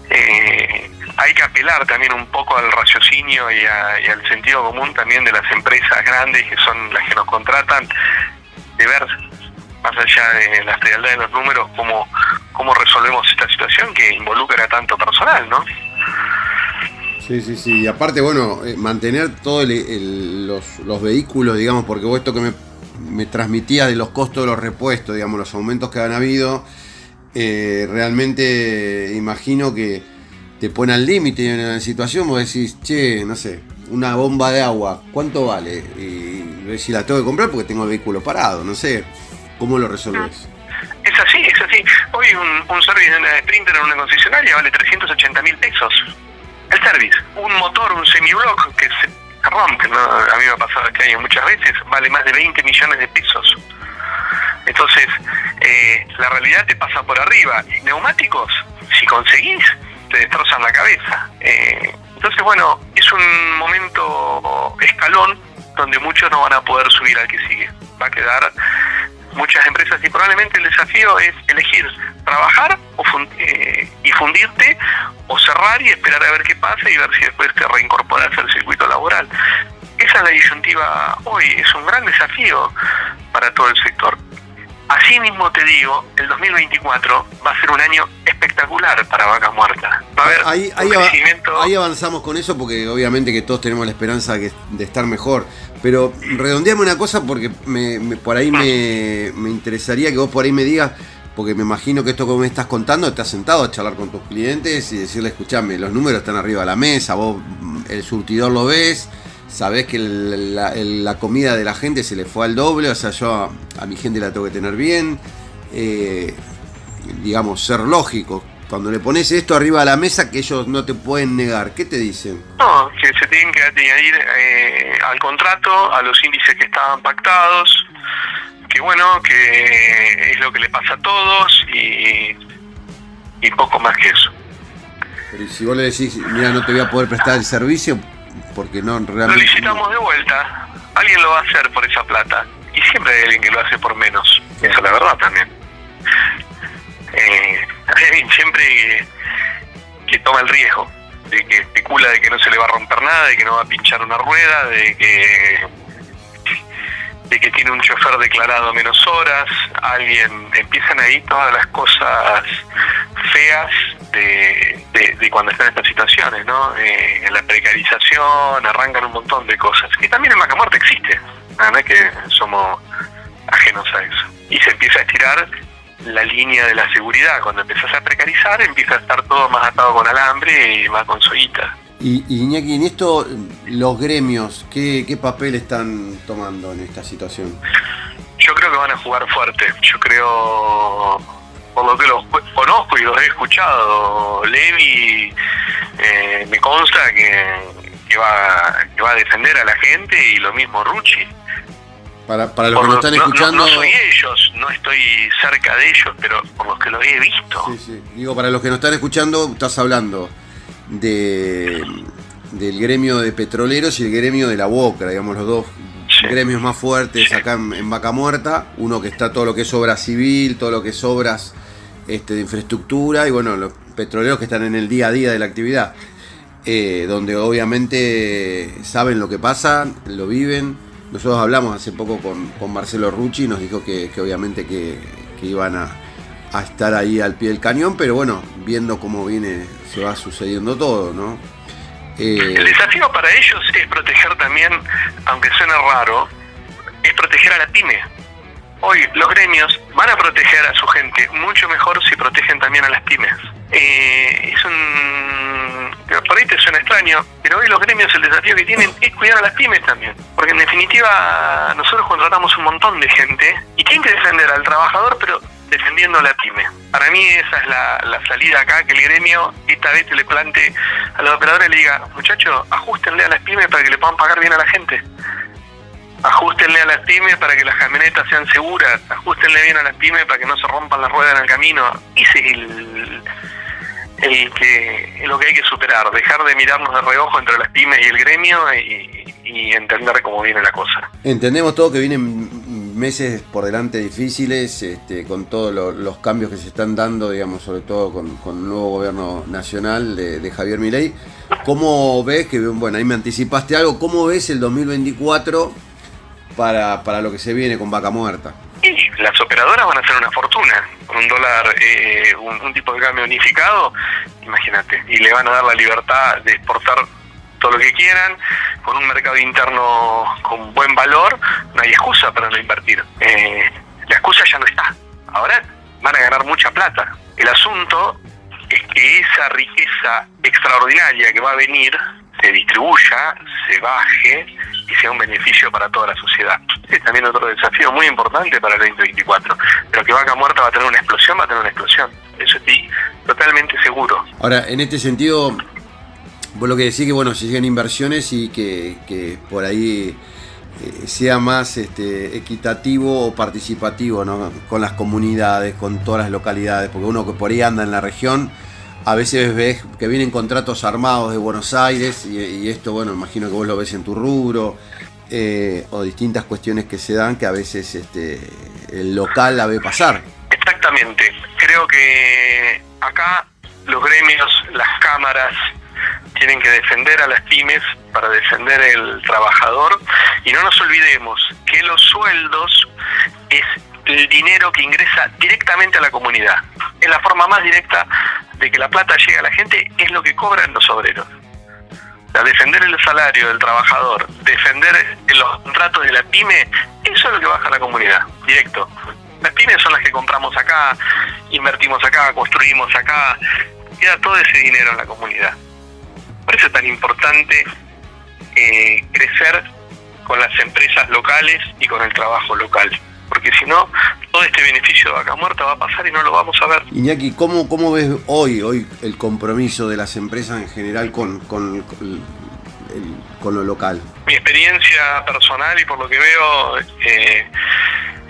Speaker 8: Eh, hay que apelar también un poco al raciocinio y, y, al sentido común también de las empresas grandes que son las que nos contratan, de ver más allá de la frialdad de los números, cómo, cómo resolvemos esta situación que involucra a tanto personal, ¿no?
Speaker 4: Sí, sí, sí. Y aparte, bueno, eh, mantener todos los, los, vehículos, digamos, porque vos esto que me, me transmitías de los costos de los repuestos, digamos, los aumentos que han habido, eh, realmente imagino que te pone al límite en la situación, vos decís, che, no sé, una bomba de agua, ¿cuánto vale? Y si la tengo que comprar porque tengo el vehículo parado, no sé. ¿Cómo lo resolves?
Speaker 8: Es así, es así. Hoy un, un service de una Sprinter en una concesionaria vale 380 mil pesos. El service. Un motor, un semiblock que se rompe, a mí me ha pasado este año muchas veces, vale más de 20 millones de pesos. Entonces, eh, la realidad te pasa por arriba. Neumáticos, si conseguís, te destrozan la cabeza. Eh, entonces, bueno, es un momento escalón donde muchos no van a poder subir al que sigue. Va a quedar muchas empresas y probablemente el desafío es elegir trabajar o eh, y fundirte o cerrar y esperar a ver qué pasa y ver si después te reincorporas al circuito laboral. Esa es la disyuntiva hoy, es un gran desafío para todo el sector. Así mismo te digo, el 2024 va a ser un año espectacular para Vaca Muerta. Va a haber
Speaker 4: ahí, ahí, avanzamos con eso porque obviamente que todos tenemos la esperanza de estar mejor. Pero redondeame una cosa porque me, por ahí me, me, interesaría que vos por ahí me digas, porque me imagino que esto que me estás contando, te has sentado a charlar con tus clientes y decirle, escuchame, los números están arriba de la mesa, vos el surtidor lo ves, sabés que la, comida de la gente se le fue al doble, o sea, yo a, mi gente la tengo que tener bien, eh, digamos, ser lógico. Cuando le pones esto arriba de la mesa que ellos no te pueden negar, ¿qué te dicen?
Speaker 8: No, que se tienen que añadir eh, al contrato, a los índices que estaban pactados, que bueno, que es lo que le pasa a todos y, y poco más que eso.
Speaker 4: Pero si vos le decís, mira, no te voy a poder prestar el servicio, porque no realmente... Lo
Speaker 8: licitamos de vuelta. Alguien lo va a hacer por esa plata. Y siempre hay alguien que lo hace por menos. Esa es la verdad también. Eh, hay alguien siempre que, toma el riesgo. De que especula de que no se le va a romper nada, de que no va a pinchar una rueda, de que de que tiene un chofer declarado menos horas, alguien, empiezan ahí todas las cosas feas de, de, cuando están en estas situaciones, ¿no? Eh, la precarización, arrancan un montón de cosas, que también en Macamuerte existe, no es que somos ajenos a eso. Y se empieza a estirar la línea de la seguridad, cuando empiezas a precarizar empieza a estar todo más atado con alambre y más con soguita.
Speaker 4: Y, y Iñaki, en esto, los gremios, ¿qué, ¿qué papel están tomando en esta situación?
Speaker 8: Yo creo que van a jugar fuerte. Yo creo, por lo que los conozco y los he escuchado, Levi eh, me consta que, va, que va a defender a la gente y lo mismo Rucci.
Speaker 4: Para, para los que nos están escuchando.
Speaker 8: No, soy ellos, no estoy cerca de ellos, pero por los que los he visto.
Speaker 4: Sí, sí. Digo, para los que nos están escuchando, estás hablando de, del gremio de petroleros y el gremio de la Boca, digamos, los dos gremios más fuertes acá en, Vaca Muerta. Uno que está todo lo que es obra civil, todo lo que es obras este, de infraestructura y bueno, los petroleros que están en el día a día de la actividad. Eh, donde obviamente saben lo que pasa, lo viven. Nosotros hablamos hace poco con, Marcelo Rucci y nos dijo que, obviamente que, iban a, estar ahí al pie del cañón, pero bueno, viendo cómo viene, se va sucediendo todo, ¿no?
Speaker 8: Eh, el desafío para ellos es proteger también, aunque suene raro, es proteger a la pyme. Hoy los gremios van a proteger a su gente mucho mejor si protegen también a las pymes. Eh, es un... Por te suena extraño, pero hoy los gremios el desafío que tienen es cuidar a las pymes también. Porque en definitiva nosotros contratamos un montón de gente y tienen que defender al trabajador, pero defendiendo a la pyme. Para mí esa es la, salida acá, que el gremio esta vez le plante a los operadores y le diga, muchachos, ajustenle a las pymes para que le puedan pagar bien a la gente. Ajustenle a las pymes para que las camionetas sean seguras, ajustenle bien a las pymes para que no se rompan las ruedas en el camino. Ese es el, el que, lo que hay que superar, dejar de mirarnos de reojo entre las pymes y el gremio y, y entender cómo viene la cosa.
Speaker 4: Entendemos todo que vienen meses por delante difíciles, este, con todos los cambios que se están dando, digamos, sobre todo con, el nuevo gobierno nacional de, Javier Milei. ¿Cómo ves, que bueno, ahí me anticipaste algo, cómo ves el 2024 para, para lo que se viene con Vaca Muerta?
Speaker 8: las operadoras van a hacer una fortuna un dólar, eh, un, tipo de cambio unificado, imagínate, y le van a dar la libertad de exportar todo lo que quieran, con un mercado interno con buen valor, no hay excusa para no invertir. Eh, la excusa ya no está. Ahora van a ganar mucha plata. El asunto es que esa riqueza extraordinaria que va a venir se distribuya, se baje y sea un beneficio para toda la sociedad. Es también otro desafío muy importante para el 2024. Pero que Vaca Muerta va a tener una explosión, va a tener una explosión. Eso estoy totalmente seguro.
Speaker 4: Ahora, en este sentido, Vos lo que decís que bueno, se siguen inversiones y que, por ahí eh, sea más este, equitativo o participativo ¿no? con las comunidades, con todas las localidades, porque uno que por ahí anda en la región, a veces ves que vienen contratos armados de Buenos Aires y, esto, bueno, imagino que vos lo ves en tu rubro, eh, o distintas cuestiones que se dan que a veces este, el local la ve pasar.
Speaker 8: Exactamente, creo que acá los gremios, las cámaras, tienen que defender a las pymes para defender el trabajador y no nos olvidemos que los sueldos es el dinero que ingresa directamente a la comunidad. Es la forma más directa de que la plata llegue a la gente, es lo que cobran los obreros. defender el salario del trabajador, defender los contratos de la pyme, eso es lo que baja la comunidad, directo. Las pymes son las que compramos acá, invertimos acá, construimos acá, queda todo ese dinero en la comunidad. Por eso es tan importante eh, crecer con las empresas locales y con el trabajo local. Porque si no, todo este beneficio de vaca muerta va a pasar y no lo vamos a ver.
Speaker 4: Iñaki, ¿cómo, cómo ves hoy, hoy el compromiso de las empresas en general con, con, con lo local?
Speaker 8: Mi experiencia personal y por lo que veo, eh,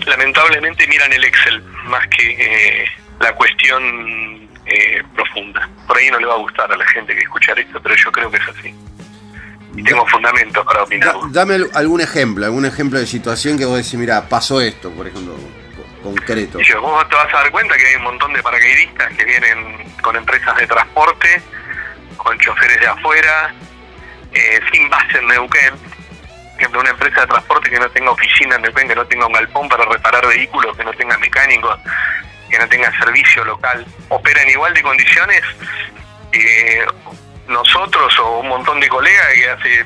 Speaker 8: lamentablemente miran el Excel más que eh, la cuestión eh, profunda. Por ahí no le va a gustar a la gente que escuchar esto, pero yo creo que es así. Y tengo fundamentos para opinar.
Speaker 4: dame algún ejemplo, algún ejemplo de situación que vos decís, mira, pasó esto, por ejemplo, concreto.
Speaker 8: Y yo, vos te vas a dar cuenta que hay un montón de paracaidistas que vienen con empresas de transporte, con choferes de afuera, eh, sin base en Neuquén. Por ejemplo, una empresa de transporte que no tenga oficina en Neuquén, que no tenga un galpón para reparar vehículos, que no tenga mecánicos, que no tenga servicio local opera en igual de condiciones que nosotros o un montón de colegas que hace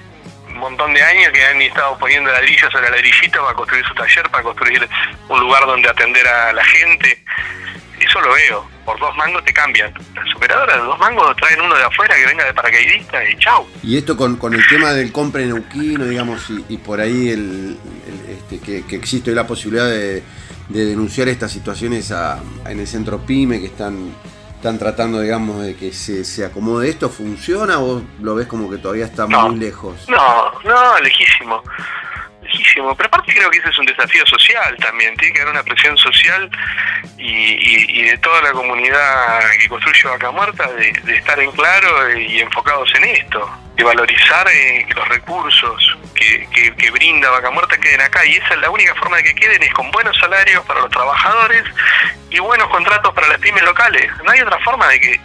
Speaker 8: un montón de años que han estado poniendo ladrillos a la ladrillita para construir su taller, para construir un lugar donde atender a la gente. Eso lo veo. Por dos mangos te cambian. Las operadoras de dos mangos traen uno de afuera que venga de paracaidista y chau.
Speaker 4: Y esto con, con el tema del compre neuquino, digamos, y, por ahí el, este, que existe la posibilidad de de denunciar estas situaciones en el centro PYME que están, están tratando, digamos, de que se, se acomode esto? ¿Funciona o lo ves como que todavía está muy lejos?
Speaker 8: No, no, lejísimo. Pero aparte creo que ese es un desafío social también. Tiene que haber una presión social y, de toda la comunidad que construye Vaca Muerta de, estar en claro y enfocados en esto. De valorizar eh, que los recursos que, que, brinda Vaca Muerta queden acá. Y esa es la única forma de que queden es con buenos salarios para los trabajadores y buenos contratos para las pymes locales. No hay otra forma de que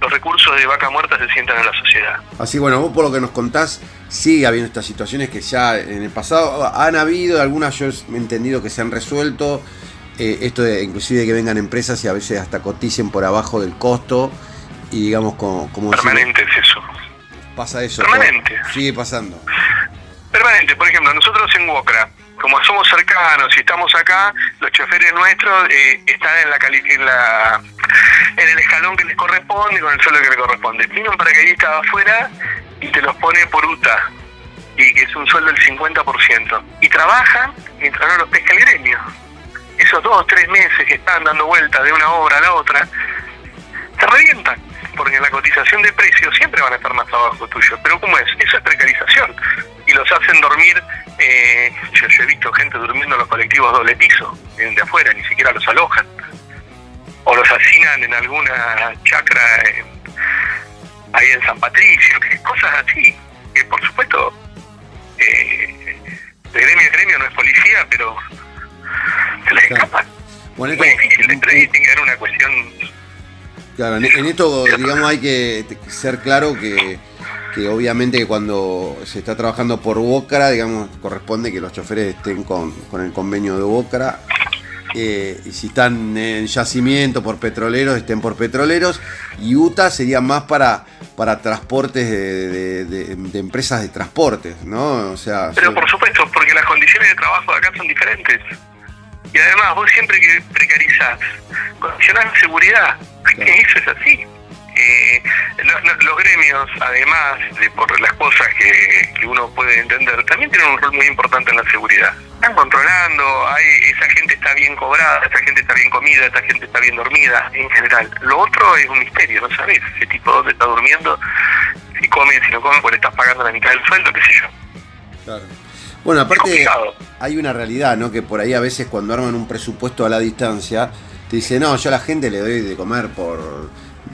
Speaker 8: los recursos de vaca muerta se sientan en la sociedad.
Speaker 4: Así, bueno, vos por lo que nos contás, sigue habiendo estas situaciones que ya en el pasado han habido, algunas yo he entendido que se han resuelto, eh, esto de inclusive que vengan empresas y a veces hasta coticen por abajo del costo y digamos como... como
Speaker 8: Permanente es eso.
Speaker 4: Pasa eso.
Speaker 8: Permanente.
Speaker 4: sigue pasando.
Speaker 8: Permanente, por ejemplo, nosotros en Wokra, como somos cercanos y estamos acá, los choferes nuestros eh, están en la, en la en el escalón que les corresponde con el suelo que les corresponde. Vino un paracaidista de afuera y te los pone por UTA, y que es un sueldo del 50%. Y trabajan mientras no los pesca el gremio. Esos dos tres meses que están dando vueltas de una obra a la otra, te revientan, porque en la cotización de precios siempre van a estar más abajo tuyo. Pero ¿cómo es? Eso es precarización. Y los hacen dormir, eh, yo, he visto gente durmiendo en los colectivos doble piso, de afuera, ni siquiera los alojan o los hacinan en alguna chacra ahí en San Patricio, cosas así, que por supuesto eh, de gremio a gremio no es policía, pero se les escapa. Bueno, es muy difícil, una cuestión...
Speaker 4: Claro, en, esto, digamos, hay que ser claro que, que obviamente cuando se está trabajando por Bocara, digamos, corresponde que los choferes estén con, con el convenio de Bocara eh, y si están en yacimiento por petroleros, estén por petroleros. Y UTA sería más para, para transportes de, empresas de transportes, ¿no? O sea,
Speaker 8: Pero por supuesto, porque las condiciones de trabajo de acá son diferentes. Y además, vos siempre que precarizás, condicionás la seguridad. Eso es así. Eh, los, gremios, además de por las cosas que, que, uno puede entender, también tienen un rol muy importante en la seguridad. Están controlando, hay, esa gente está bien cobrada, esa gente está bien comida, esa gente está bien dormida, en general. Lo otro es un misterio, no sabes ese tipo dónde está durmiendo, si come, si no come, porque le estás pagando la mitad del sueldo, qué sé yo.
Speaker 4: Claro. Bueno, aparte hay una realidad, ¿no? Que por ahí a veces cuando arman un presupuesto a la distancia, te dice, no, yo a la gente le doy de comer por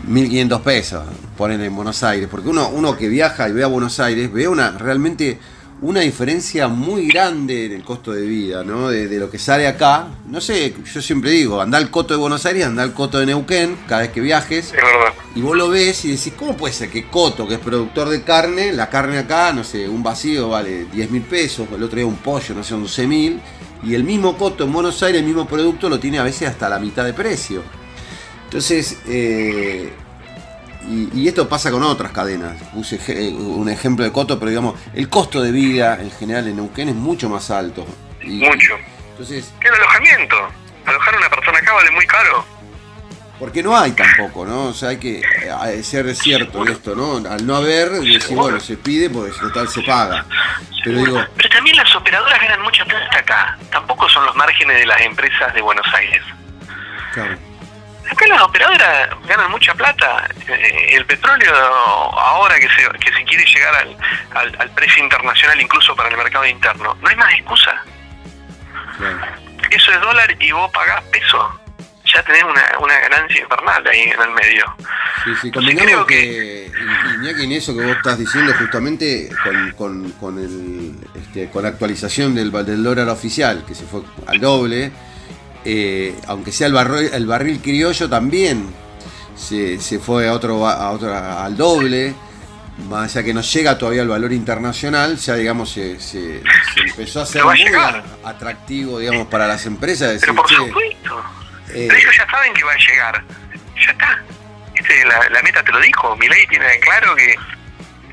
Speaker 4: 1.500 pesos, ponen en Buenos Aires, porque uno, uno que viaja y ve a Buenos Aires, ve una realmente una diferencia muy grande en el costo de vida, ¿no? De, lo que sale acá. No sé, yo siempre digo, anda al coto de Buenos Aires, anda al coto de Neuquén, cada vez que viajes. Y vos lo ves y decís, ¿cómo puede ser que Coto, que es productor de carne, la carne acá, no sé, un vacío vale 10 mil pesos, el otro día un pollo, no sé, 11 mil, y el mismo coto en Buenos Aires, el mismo producto, lo tiene a veces hasta la mitad de precio. Entonces, eh, y, esto pasa con otras cadenas. Puse eh, un ejemplo de Coto, pero digamos, el costo de vida en general en Neuquén es mucho más alto.
Speaker 8: mucho. Entonces, ¿Qué el alojamiento? Alojar a una persona acá vale muy caro.
Speaker 4: Porque no hay tampoco, ¿no? O sea, hay que eh, ser cierto en esto, ¿no? Al no haber, decir, bueno, se pide, pues total se paga.
Speaker 8: Pero, digo, pero también las operadoras ganan mucha plata acá. Tampoco son los márgenes de las empresas de Buenos Aires. Claro. Acá las operadoras ganan mucha plata. Eh, el petróleo, ahora que se, que se quiere llegar al, al, precio internacional, incluso para el mercado interno, no hay más excusa. Eso es dólar y vos pagás peso. Ya tenés una, una ganancia infernal ahí en el medio.
Speaker 4: Sí, sí, convengamos que, que, en eso que vos estás diciendo justamente con, con, con, el, este, con la actualización del, del dólar oficial, que se fue al doble, eh, aunque sea el, barril, el barril criollo también se, fue a otro, a otro, al doble, más allá que no llega todavía el valor internacional, ya digamos se, se, empezó a hacer muy atractivo digamos para las empresas.
Speaker 8: Pero por supuesto, eh, pero ellos ya saben que va a llegar, ya está. Este, la, meta te lo dijo, mi ley tiene claro que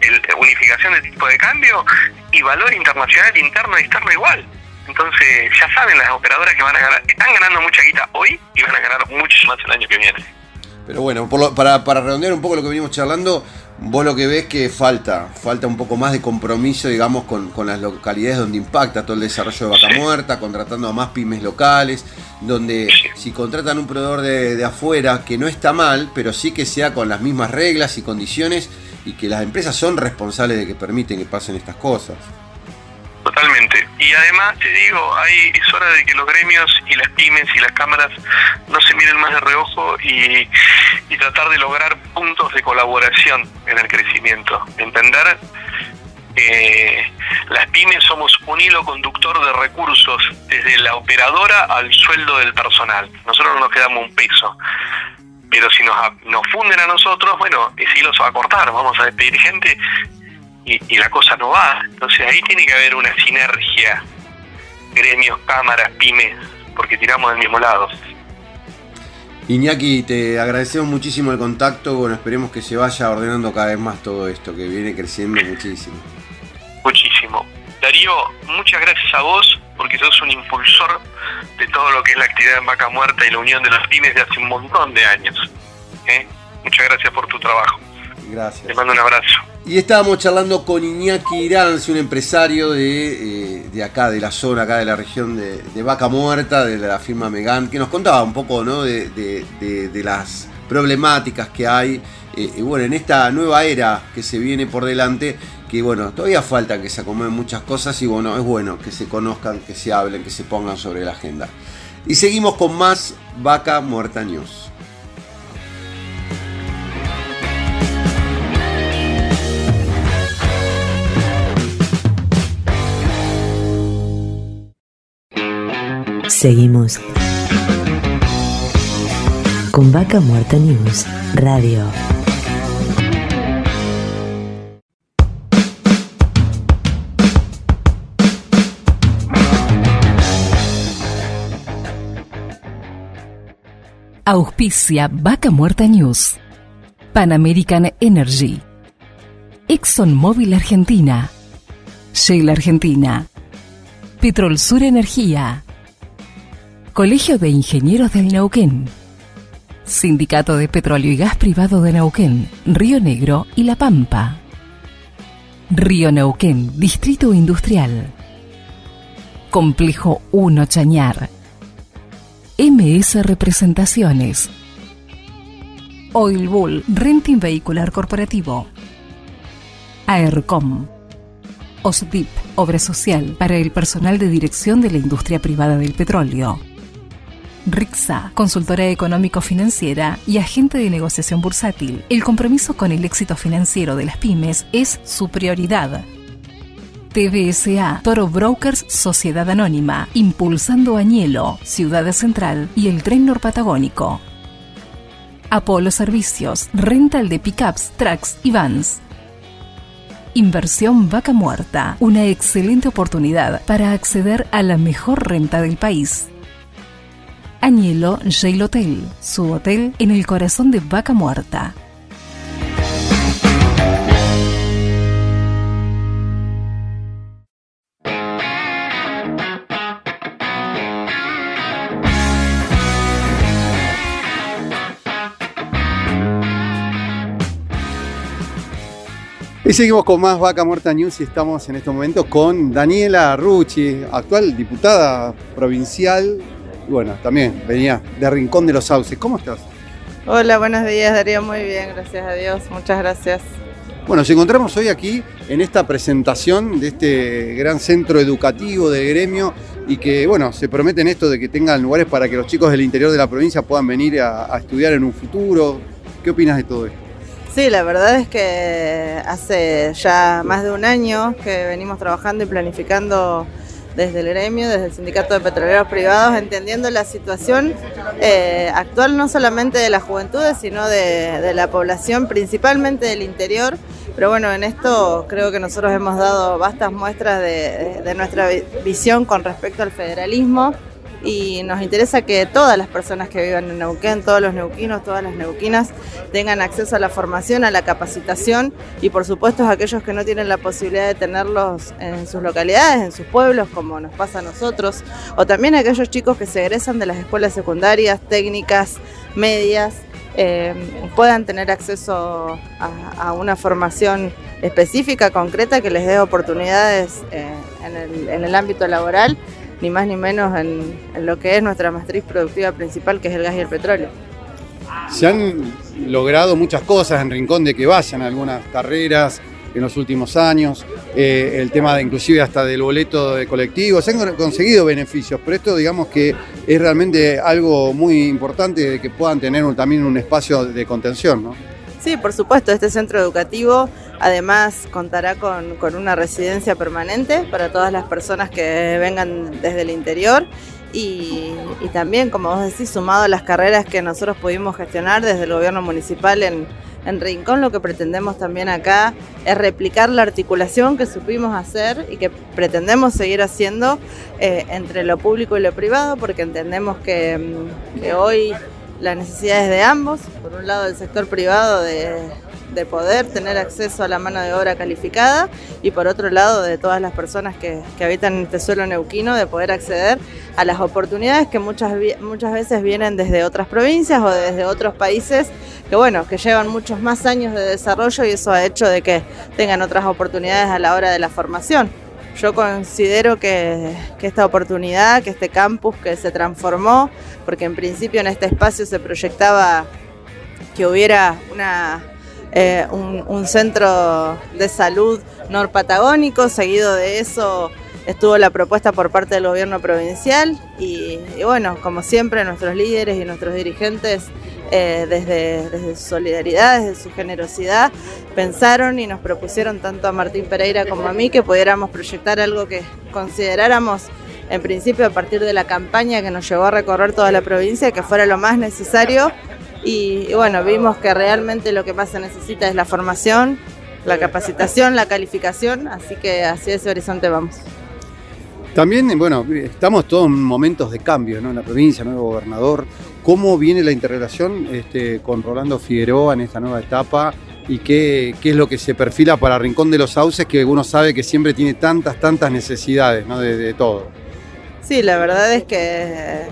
Speaker 8: el, unificación de tipo de cambio y valor internacional interno y externo igual. Entonces ya saben las operadoras que van a ganar, están ganando mucha guita hoy y van a ganar mucho más el año que viene.
Speaker 4: Pero bueno, para, para redondear un poco lo que venimos charlando, vos lo que ves que falta, falta un poco más de compromiso, digamos, con, las localidades donde impacta todo el desarrollo de Vaca Muerta, contratando a más pymes locales, donde si contratan un proveedor de, de, afuera, que no está mal, pero sí que sea con las mismas reglas y condiciones y que las empresas son responsables de que permiten que pasen estas cosas.
Speaker 8: Totalmente. Y además te digo, hay, es hora de que los gremios y las pymes y las cámaras no se miren más de reojo y, tratar de lograr puntos de colaboración en el crecimiento. Entender que las pymes somos un hilo conductor de recursos desde la operadora al sueldo del personal. Nosotros no nos quedamos un peso. Pero si nos, nos funden a nosotros, bueno, ese hilo se va a cortar, vamos a despedir gente y, la cosa no va. Entonces ahí tiene que haber una sinergia, gremios, cámaras, pymes, porque tiramos del mismo lado.
Speaker 4: Iñaki, te agradecemos muchísimo el contacto, bueno, esperemos que se vaya ordenando cada vez más todo esto, que viene creciendo muchísimo.
Speaker 8: Muchísimo. Darío, muchas gracias a vos, porque sos un impulsor de todo lo que es la actividad en Vaca Muerta y la unión de las pymes de hace un montón de años. ¿eh? Muchas gracias por tu trabajo.
Speaker 4: Gracias.
Speaker 8: Te mando un abrazo.
Speaker 4: Y estábamos charlando con Iñaki Iranz, un empresario de, eh, de, acá, de la zona, acá de la región de, Vaca Muerta, de la firma Megan, que nos contaba un poco ¿no? de, las problemáticas que hay. Eh, y bueno, en esta nueva era que se viene por delante, que bueno, todavía falta que se acomoden muchas cosas y bueno, es bueno que se conozcan, que se hablen, que se pongan sobre la agenda. Y seguimos con más Vaca Muerta News.
Speaker 2: Seguimos con Vaca Muerta News Radio. Auspicia Vaca Muerta News. Pan American Energy. ExxonMobil Argentina. Shell Argentina. Petrol Sur Energía. Colegio de Ingenieros del Neuquén. Sindicato de Petróleo y Gas Privado de Neuquén, Río Negro y La Pampa. Río Neuquén, Distrito Industrial. Complejo 1 Chañar. MS Representaciones. Oil Bull, Renting Vehicular Corporativo. AERCOM. OSDIP, Obra Social para el personal de dirección de la industria privada del petróleo. RIXA, consultora económico-financiera y agente de negociación bursátil. El compromiso con el éxito financiero de las pymes es su prioridad. TBSA, Toro Brokers Sociedad Anónima, impulsando Añelo, Ciudad Central y el Tren Norpatagónico. Apolo Servicios, rental de pickups, trucks y vans. Inversión Vaca Muerta, una excelente oportunidad para acceder a la mejor renta del país. Añelo Jail Hotel, su hotel en el corazón de Vaca Muerta.
Speaker 4: Y seguimos con más Vaca Muerta News y estamos en este momento con Daniela Rucci, actual diputada provincial bueno, también venía de Rincón de los Sauces. ¿Cómo estás?
Speaker 9: Hola, buenos días Darío, muy bien, gracias a Dios, muchas gracias.
Speaker 4: Bueno, nos encontramos hoy aquí en esta presentación de este gran centro educativo de gremio y que, bueno, se prometen esto de que tengan lugares para que los chicos del interior de la provincia puedan venir a, a estudiar en un futuro. ¿Qué opinas de todo esto?
Speaker 9: Sí, la verdad es que hace ya más de un año que venimos trabajando y planificando desde el gremio, desde el Sindicato de Petroleros Privados, entendiendo la situación eh, actual no solamente de las juventudes, sino de, la población, principalmente del interior. Pero bueno, en esto creo que nosotros hemos dado vastas muestras de nuestra visión con respecto al federalismo y nos interesa que todas las personas que vivan en Neuquén, todos los neuquinos, todas las neuquinas, tengan acceso a la formación, a la capacitación y por supuesto aquellos que no tienen la posibilidad de tenerlos en sus localidades, en sus pueblos, como nos pasa a nosotros, o también aquellos chicos que se egresan de las escuelas secundarias, técnicas, medias, eh, puedan tener acceso a, una formación específica, concreta, que les dé oportunidades eh, en el ámbito laboral ni más ni menos en, lo que es nuestra matriz productiva principal, que es el gas y el petróleo.
Speaker 4: Se han logrado muchas cosas en Rincón de que vayan algunas carreras, en los últimos años, eh, el tema de inclusive hasta del boleto de colectivo, se han conseguido beneficios, pero esto digamos que es realmente algo muy importante de que puedan tener también un espacio de contención, ¿no?
Speaker 9: Sí, por supuesto, este centro educativo además contará con, una residencia permanente para todas las personas que vengan desde el interior y, también, como vos decís, sumado a las carreras que nosotros pudimos gestionar desde el gobierno municipal en, Rincón, lo que pretendemos también acá es replicar la articulación que supimos hacer y que pretendemos seguir haciendo eh, entre lo público y lo privado, porque entendemos que, que hoy las necesidades de ambos, por un lado el sector privado de, poder tener acceso a la mano de obra calificada y por otro lado de todas las personas que, habitan en este suelo neuquino de poder acceder a las oportunidades que muchas, muchas veces vienen desde otras provincias o desde otros países que bueno, que llevan muchos más años de desarrollo y eso ha hecho de que tengan otras oportunidades a la hora de la formación. Yo considero que, esta oportunidad, que este campus que se transformó, porque en principio en este espacio se proyectaba que hubiera eh, un, centro de salud norpatagónico, seguido de eso estuvo la propuesta por parte del gobierno provincial y, bueno, como siempre nuestros líderes y nuestros dirigentes eh, desde, su solidaridad, desde su generosidad, pensaron y nos propusieron tanto a Martín Pereira como a mí que pudiéramos proyectar algo que consideráramos en principio a partir de la campaña que nos llevó a recorrer toda la provincia, que fuera lo más necesario. y bueno, vimos que realmente lo que más se necesita es la formación, la capacitación, la calificación, así que hacia ese horizonte vamos.
Speaker 4: También, bueno, estamos todos en momentos de cambio, ¿no? En la provincia, nuevo gobernador. ¿Cómo viene la interrelación este, con Rolando Figueroa en esta nueva etapa? ¿Y qué, qué, es lo que se perfila para Rincón de los Sauces, que uno sabe que siempre tiene tantas, tantas necesidades, ¿no? De, todo.
Speaker 9: Sí, la verdad es que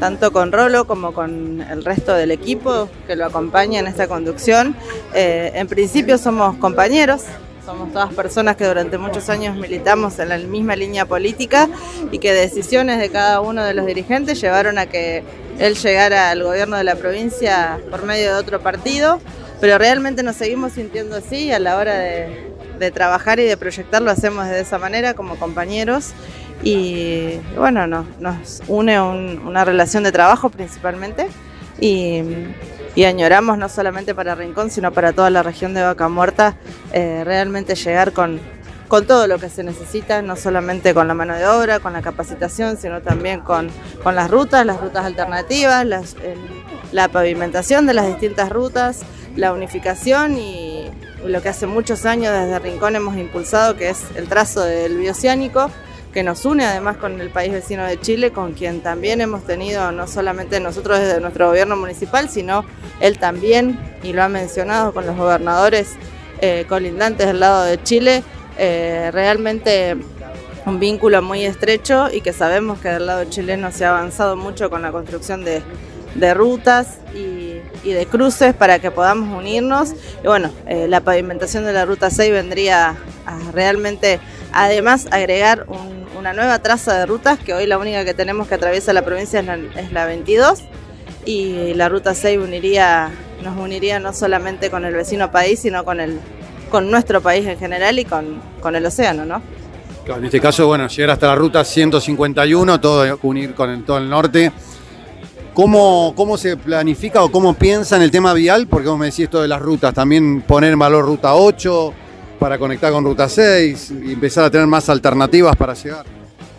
Speaker 9: tanto con Rolo como con el resto del equipo que lo acompaña en esta conducción, eh, en principio somos compañeros, somos todas personas que durante muchos años militamos en la misma línea política y que decisiones de cada uno de los dirigentes llevaron a que él llegara al gobierno de la provincia por medio de otro partido, pero realmente nos seguimos sintiendo así a la hora de, trabajar y de proyectar lo hacemos de esa manera como compañeros. Y bueno, nos une una relación de trabajo principalmente y y añoramos no solamente para Rincón, sino para toda la región de Vaca Muerta, eh, realmente llegar con, con todo lo que se necesita, no solamente con la mano de obra, con la capacitación, sino también con, con las rutas, las rutas alternativas, la pavimentación de las distintas rutas, la unificación y lo que hace muchos años desde Rincón hemos impulsado, que es el trazo del bioceánico que nos une además con el país vecino de Chile, con quien también hemos tenido, no solamente nosotros desde nuestro gobierno municipal, sino él también, y lo ha mencionado con los gobernadores eh, colindantes del lado de Chile, eh, realmente un vínculo muy estrecho y que sabemos que del lado chileno se ha avanzado mucho con la construcción de, rutas y, de cruces para que podamos unirnos. Y bueno, eh, la pavimentación de la Ruta 6 vendría a realmente, además, agregar un una nueva traza de rutas, que hoy la única que tenemos que atraviesa la provincia es la, 22, y la ruta 6 uniría, nos uniría no solamente con el vecino país, sino con, el, con nuestro país en general y con, con el océano, ¿no?
Speaker 4: en este caso, bueno, llegar hasta la ruta 151, todo unir con el, todo el norte. ¿Cómo, ¿Cómo se planifica o cómo piensa en el tema vial? Porque vos me decís esto de las rutas, también poner en valor ruta 8, para conectar con Ruta 6 y empezar a tener más alternativas para llegar.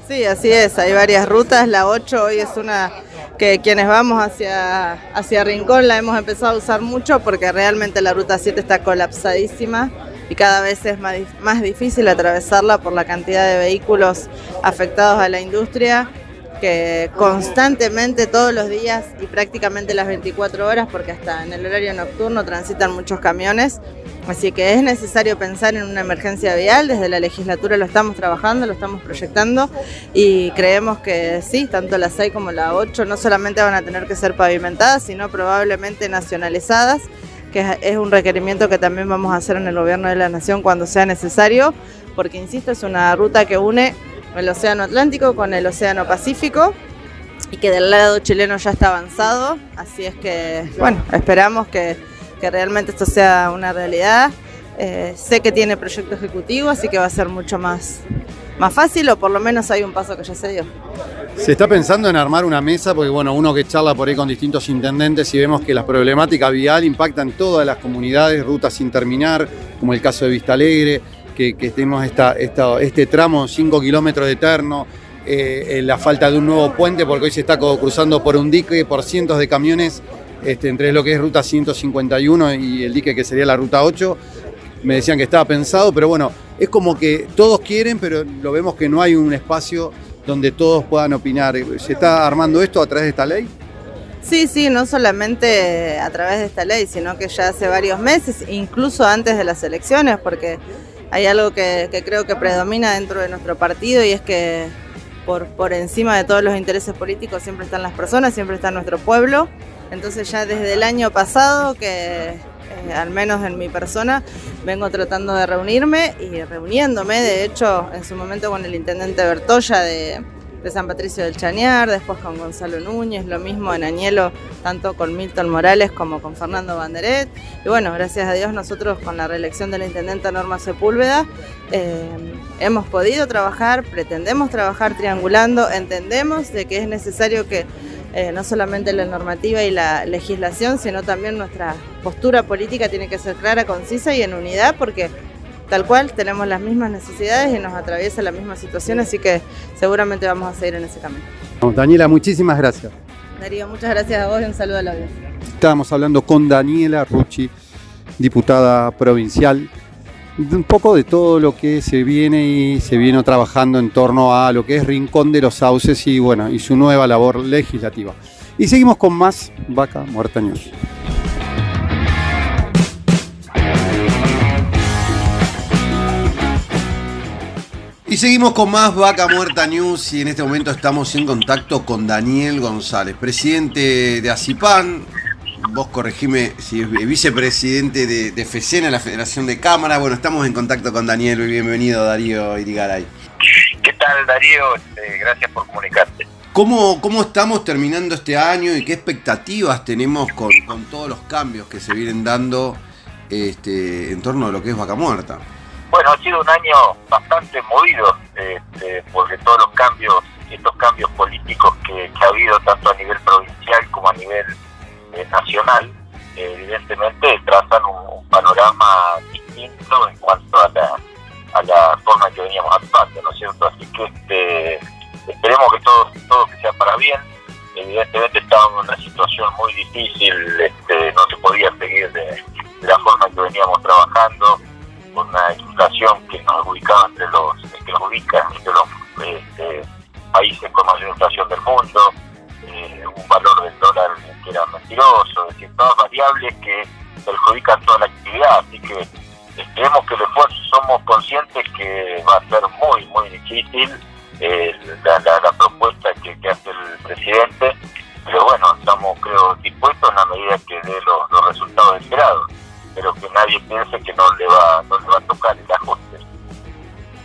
Speaker 9: Sí, así es, hay varias rutas, la 8 hoy es una que quienes vamos hacia, hacia Rincón la hemos empezado a usar mucho porque realmente la Ruta 7 está colapsadísima y cada vez es más, más difícil atravesarla por la cantidad de vehículos afectados a la industria que constantemente todos los días y prácticamente las 24 horas, porque hasta en el horario nocturno transitan muchos camiones, Así que es necesario pensar en una emergencia vial, desde la legislatura lo estamos trabajando, lo estamos proyectando y creemos que sí, tanto la 6 como la 8 no solamente van a tener que ser pavimentadas, sino probablemente nacionalizadas, que es un requerimiento que también vamos a hacer en el gobierno de la nación cuando sea necesario, porque insisto, es una ruta que une el Océano Atlántico con el Océano Pacífico y que del lado chileno ya está avanzado, así es que bueno, esperamos que que realmente esto sea una realidad, Eh, sé que tiene proyecto ejecutivo, así que va a ser mucho más, más fácil o por lo menos hay un paso que ya se dio.
Speaker 6: Se está pensando en armar una mesa porque, bueno, uno que charla por ahí con distintos intendentes y vemos que las problemáticas vial impactan todas las comunidades, rutas sin terminar, como el caso de Vista Alegre, que, tenemos esta, este tramo 5 kilómetros de eterno, eh, la falta de un nuevo puente porque hoy se está cruzando por un dique por cientos de camiones este, entre lo que es ruta 151 y el dique que sería la ruta 8. Me decían que estaba pensado, pero bueno, es como que todos quieren, pero lo vemos que no hay un espacio donde todos puedan opinar. ¿Se está armando esto a través de esta ley?
Speaker 9: Sí, sí, no solamente a través de esta ley, sino que ya hace varios meses, incluso antes de las elecciones, porque hay algo que, creo que predomina dentro de nuestro partido y es que por, por encima de todos los intereses políticos siempre están las personas, siempre está nuestro pueblo. Entonces ya desde el año pasado que eh, al menos en mi persona, vengo tratando de reunirme y reuniéndome, de hecho, en su momento con el intendente Bertoya de, San Patricio del Chañar, después con Gonzalo Núñez, lo mismo en Añelo, tanto con Milton Morales como con Fernando Banderet. Y bueno, gracias a Dios nosotros con la reelección de la intendenta Norma Sepúlveda eh, hemos podido trabajar, pretendemos trabajar triangulando, entendemos de que es necesario que eh, no solamente la normativa y la legislación, sino también nuestra postura política tiene que ser clara, concisa y en unidad, porque tal cual tenemos las mismas necesidades y nos atraviesa la misma situación, así que seguramente vamos a seguir en ese camino.
Speaker 6: Daniela, muchísimas gracias.
Speaker 9: Darío, muchas gracias a vos y un saludo a la audiencia.
Speaker 6: Estábamos hablando con Daniela Rucci, diputada provincial un poco de todo lo que se viene y se viene trabajando en torno a lo que es Rincón de los Sauces y bueno, y su nueva labor legislativa. Y seguimos con más Vaca Muerta News.
Speaker 4: Y seguimos con más Vaca Muerta News y en este momento estamos en contacto con Daniel González, presidente de ACIPAN, vos corregime si es vicepresidente de, de FECENA, la Federación de Cámara. Bueno, estamos en contacto con Daniel. Bienvenido, Darío Irigaray.
Speaker 5: ¿Qué tal, Darío? Este, gracias por comunicarte.
Speaker 4: ¿Cómo, ¿Cómo estamos terminando este año y qué expectativas tenemos con, todos los cambios que se vienen dando este, en torno a lo que es Vaca Muerta?
Speaker 5: Bueno, ha sido un año bastante movido, este, porque todos los cambios, estos cambios políticos que ha habido tanto a nivel provincial como a nivel nacional, evidentemente trazan un, panorama distinto en cuanto a la, a la forma que veníamos actuando, ¿no es cierto? Así que este, esperemos que todo, todo que sea para bien. Evidentemente estábamos en una situación muy difícil, este, no se podía seguir de, la forma que veníamos trabajando, con una inflación que nos ubicaba entre los, que nos ubica entre los este, países con mayor inflación del mundo, un valor del dólar que era mentiroso, es decir, todas variables que perjudican toda la actividad, así que esperemos que el esfuerzo somos conscientes que va a ser muy, muy difícil eh, la, propuesta que, hace el presidente, pero bueno, estamos creo dispuestos en la medida que dé los, resultados esperados, pero que nadie piense que no le va, no le va a tocar el ajuste.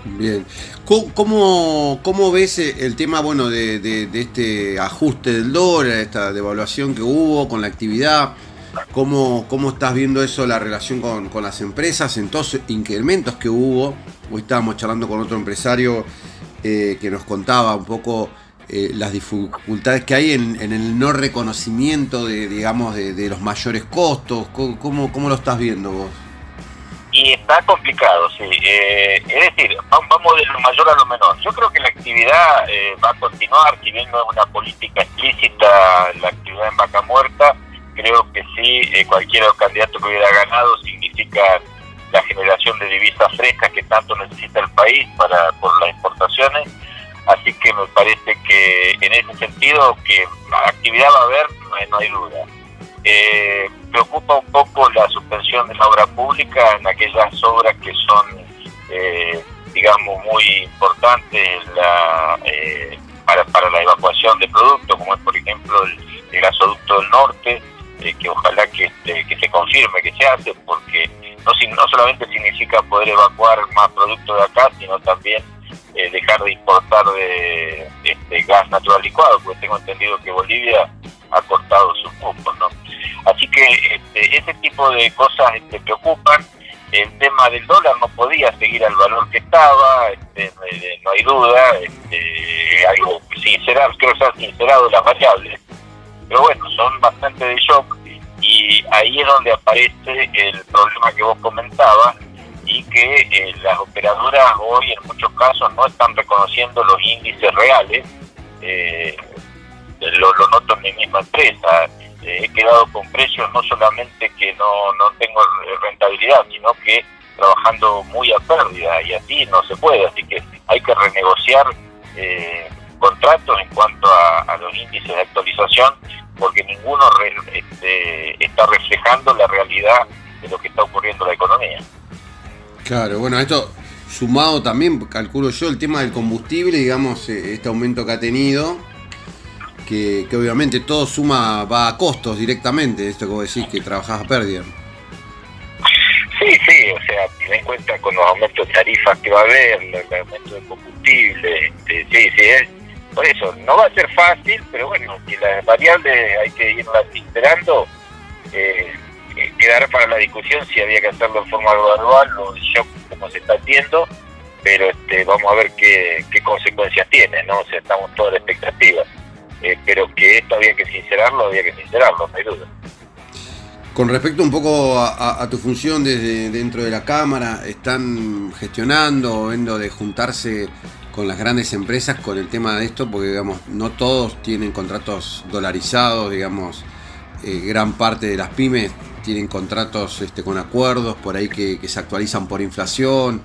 Speaker 4: Bien. ¿Cómo, cómo ves el tema bueno de, este ajuste del dólar, esta devaluación que hubo con la actividad? ¿Cómo, cómo estás viendo eso, la relación con, las empresas, en todos los incrementos que hubo? Hoy estábamos charlando con otro empresario eh, que nos contaba un poco eh, las dificultades que hay en, el no reconocimiento de, digamos, de, los mayores costos. ¿Cómo, ¿Cómo lo estás viendo vos?
Speaker 5: Y está complicado, sí. Eh, es decir, vamos de lo mayor a lo menor. Yo creo que la actividad eh, va a continuar, si bien no es una política explícita la actividad en vaca muerta, creo que sí, eh, cualquier candidato que hubiera ganado significa la generación de divisas frescas que tanto necesita el país para por las importaciones. Así que me parece que en ese sentido que actividad va a haber, no hay duda. Eh, preocupa un poco la suspensión de la obra pública en aquellas obras que son, eh, digamos, muy importantes la, eh, para, para la evacuación de productos, como es, por ejemplo, el, gasoducto del norte, eh, que ojalá que, este, que se confirme que se hace, porque no, no solamente significa poder evacuar más productos de acá, sino también dejar de importar de, este gas natural licuado, porque tengo entendido que Bolivia ha cortado. Así que este, ese tipo de cosas te este, preocupan. El tema del dólar no podía seguir al valor que estaba, este, no hay duda, este, algo sincerado, creo que se han sincerado las variables, pero bueno, son bastante de shock y ahí es donde aparece el problema que vos comentabas y que eh, las operadoras hoy en muchos casos no están reconociendo los índices reales, eh, lo, lo noto en mi misma empresa, eh, he quedado con precios no solamente que no, no tengo rentabilidad, sino que trabajando muy a pérdida y así no se puede, así que hay que renegociar eh, contratos en cuanto a, los índices de actualización porque ninguno este, está reflejando la realidad de lo que está ocurriendo en la economía.
Speaker 4: Claro, bueno, esto sumado también, calculo yo, el tema del combustible, digamos, eh, este aumento que ha tenido, que, obviamente todo suma, va a costos directamente, esto vos decís, que trabajás a pérdida.
Speaker 5: Sí, sí, o sea, ten en cuenta con los aumentos de tarifas que va a haber, el aumento de combustible, este, sí, sí, es, por eso, no va a ser fácil, pero bueno, si las variables hay que irlas esperando, eh, eh, quedará para la discusión si había que hacerlo en forma gradual o de shock como se está haciendo, pero este, vamos a ver qué, consecuencias tiene, ¿no? O sea, estamos todos de expectativa. Eh, pero que esto había que sincerarlo, había que sincerarlo, no hay duda.
Speaker 4: Con respecto un poco a, tu función desde dentro de la Cámara, ¿están gestionando o viendo de juntarse con las grandes empresas con el tema de esto? Porque digamos, no todos tienen contratos dolarizados, digamos, eh, gran parte de las pymes tienen contratos este, con acuerdos por ahí que se actualizan por inflación.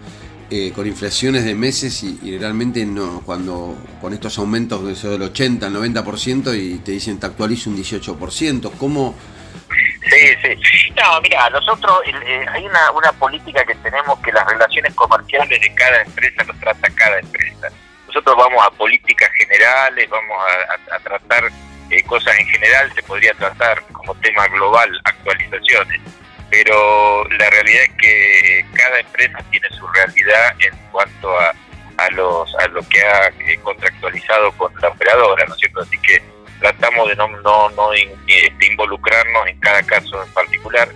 Speaker 4: Eh, con inflaciones de meses y, realmente no, cuando con estos aumentos del 80 al 90% y te dicen te actualizo un 18%, ¿cómo?
Speaker 5: Sí, sí. No, mira, nosotros eh, hay una, una política que tenemos que las relaciones comerciales de cada empresa los trata cada empresa. Nosotros vamos a políticas generales, vamos a, tratar eh, cosas en general, se podría tratar como tema global actualizaciones pero la realidad es que cada empresa tiene su realidad en cuanto a, a, los, a lo que ha eh, contractualizado con la operadora, ¿no es cierto? Así que tratamos de no, no, no este, involucrarnos en cada caso en particular,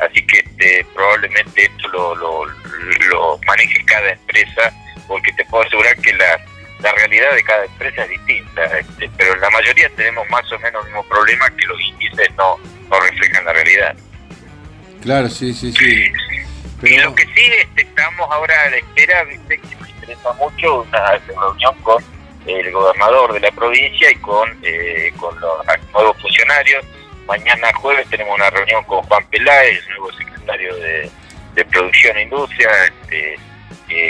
Speaker 5: así que este, probablemente esto lo, lo, maneje cada empresa, porque te puedo asegurar que la, la realidad de cada empresa es distinta, este, pero en la mayoría tenemos más o menos el mismo problema que los índices no, no reflejan la realidad.
Speaker 4: Claro, sí, sí, sí.
Speaker 5: Y lo que sí este, estamos ahora a la espera, viste, que me interesa mucho, una reunión con el gobernador de la provincia y con, eh, con los nuevos funcionarios. Mañana jueves tenemos una reunión con Juan Peláez, el nuevo secretario de, Producción e Industria. Este,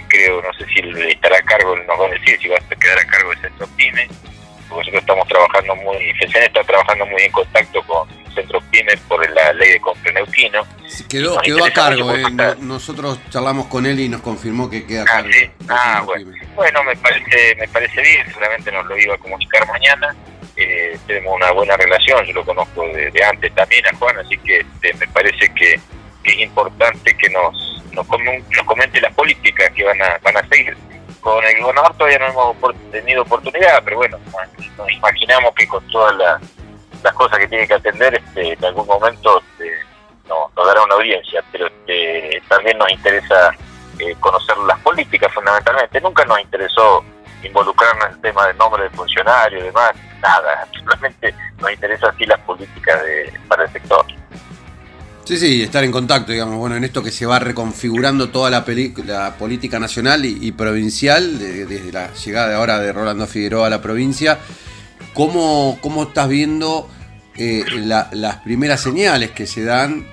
Speaker 5: creo, no sé si estará a cargo, nos va a decir si va a quedar a cargo de Centro PYME. Nosotros estamos trabajando muy, FECEN está trabajando muy en contacto con Centro PYME por la ley de compra neuquino.
Speaker 4: Quedó, quedó a cargo, eh. nosotros charlamos con él y nos confirmó que queda a
Speaker 5: cargo. Ah, bueno. bueno, me parece, me parece bien, seguramente nos lo iba a comunicar mañana. Eh, tenemos una buena relación, yo lo conozco de, antes también a Juan, así que este, me parece que, es importante que nos, nos, comente las políticas que van a, van a seguir. Con el gobernador todavía no hemos tenido oportunidad, pero bueno, nos imaginamos que con todas las las cosas que tiene que atender, este, en algún momento este, no, nos dará una audiencia, pero este, también nos interesa eh, conocer las políticas fundamentalmente. Nunca nos interesó involucrarnos en el tema del nombre del funcionario y demás, nada, simplemente nos interesa así las políticas de, para el sector.
Speaker 4: Sí, sí, estar en contacto, digamos, bueno, en esto que se va reconfigurando toda la, la política nacional y, provincial, desde la llegada de ahora de Rolando Figueroa a la provincia, ¿cómo, cómo estás viendo eh, las primeras señales que se dan,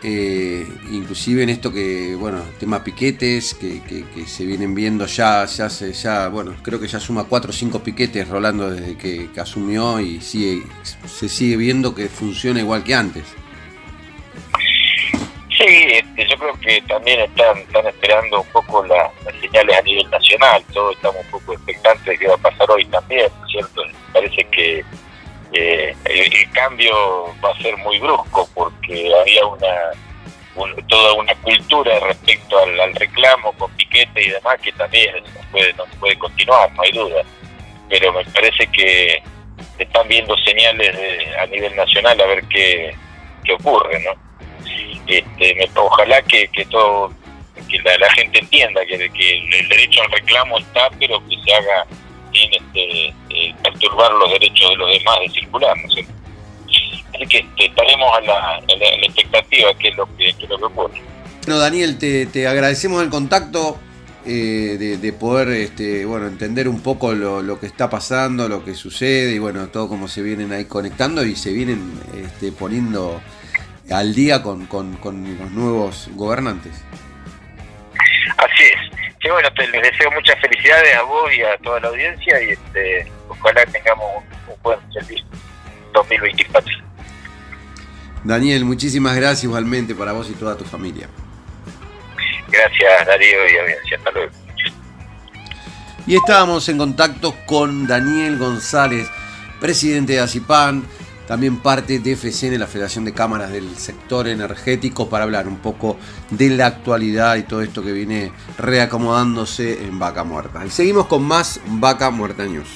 Speaker 4: eh, inclusive en esto que, bueno, tema piquetes, que, se vienen viendo ya, ya, se, ya, bueno, creo que ya suma cuatro o cinco piquetes rolando desde que, asumió y sigue, se sigue viendo que funciona igual que antes.
Speaker 5: Sí, este, yo creo que también están, están esperando un poco las señales a nivel nacional, todos estamos un poco expectantes de qué va a pasar hoy también, ¿cierto? Parece que eh, el, cambio va a ser muy brusco porque había una toda una cultura respecto al, reclamo con piquete y demás que también no puede, no puede continuar, no hay duda. Pero me parece que están viendo señales a nivel nacional a ver qué, qué ocurre, ¿no?
Speaker 10: Este, ojalá que, que todo que la, gente entienda que, el derecho al reclamo está, pero que se haga sin este, eh, perturbar los derechos de los demás de circular, ¿no. Así que este, estaremos a la, expectativa, que es lo que, lo que ocurre.
Speaker 4: Bueno, Daniel, te, te agradecemos el contacto. Eh, de, poder este, bueno, entender un poco lo, lo, que está pasando, lo que sucede y bueno, todo como se vienen ahí conectando y se vienen este, poniendo al día con, con, con los nuevos gobernantes.
Speaker 10: Así es. Sí, bueno, te, les deseo muchas felicidades a vos y a toda la audiencia y este, ojalá tengamos un, buen servicio 2024.
Speaker 4: Daniel, muchísimas gracias igualmente para vos y toda tu familia.
Speaker 10: Gracias Darío y audiencia. Hasta luego.
Speaker 4: Y estábamos en contacto con Daniel González, presidente de ACIPAN también parte de FCN, la Federación de Cámaras del Sector Energético, para hablar un poco de la actualidad y todo esto que viene reacomodándose en Vaca Muerta. Y seguimos con más Vaca Muerta News.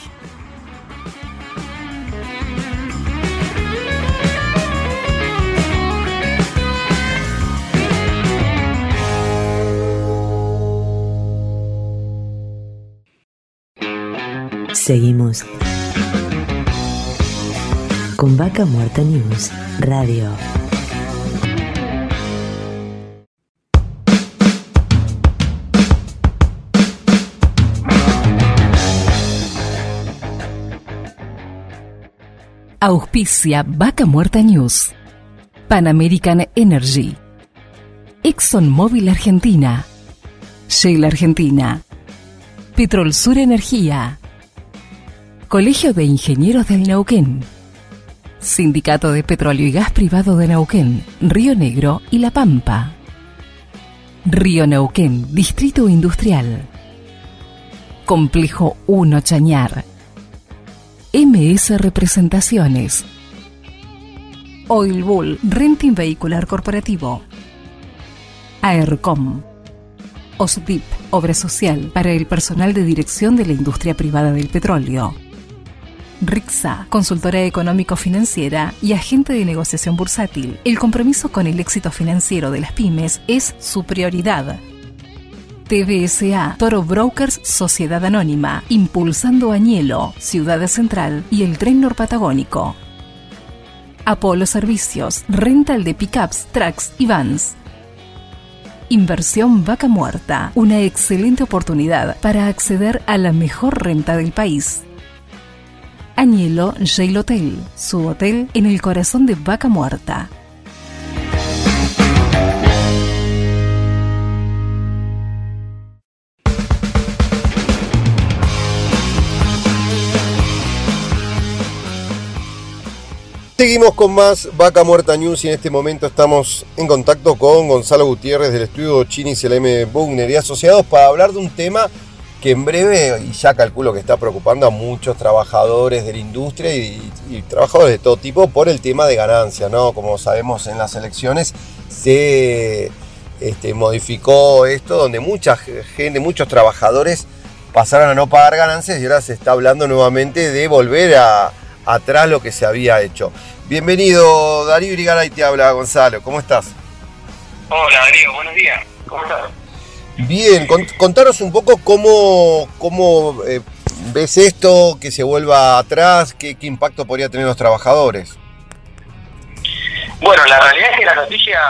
Speaker 2: Seguimos con Vaca Muerta News Radio. Auspicia Vaca Muerta News. Pan American Energy. ExxonMobil Argentina. Shell Argentina. Petrol Sur Energía. Colegio de Ingenieros del Neuquén. Sindicato de Petróleo y Gas Privado de Neuquén, Río Negro y La Pampa. Río Neuquén, Distrito Industrial. Complejo 1 Chañar. MS Representaciones. Oil Bull, Renting Vehicular Corporativo. AERCOM. OSDIP, Obra Social para el personal de dirección de la industria privada del petróleo. RIXA, consultora económico-financiera y agente de negociación bursátil. El compromiso con el éxito financiero de las pymes es su prioridad. TBSA, Toro Brokers Sociedad Anónima, impulsando Añelo, Ciudad Central y el Tren Norpatagónico. Apolo Servicios, rental de pickups, trucks y vans. Inversión Vaca Muerta, una excelente oportunidad para acceder a la mejor renta del país. Añelo Jail Hotel, su hotel en el corazón de Vaca Muerta.
Speaker 4: Seguimos con más Vaca Muerta News y en este momento estamos en contacto con Gonzalo Gutiérrez del estudio Chinis LM Bugner y asociados para hablar de un tema que en breve, y ya calculo que está preocupando a muchos trabajadores de la industria y, trabajadores de todo tipo por el tema de ganancia, ¿no? Como sabemos en las elecciones se este, modificó esto donde mucha gente, muchos trabajadores pasaron a no pagar ganancias y ahora se está hablando nuevamente de volver a, atrás lo que se había hecho. Bienvenido Darío y te habla Gonzalo, ¿cómo estás?
Speaker 10: Hola Darío, buenos días, ¿cómo estás?
Speaker 4: Bien, contaros un poco cómo, cómo eh, ves esto, que se vuelva atrás, qué, impacto podría tener los trabajadores.
Speaker 10: Bueno, la realidad es que la noticia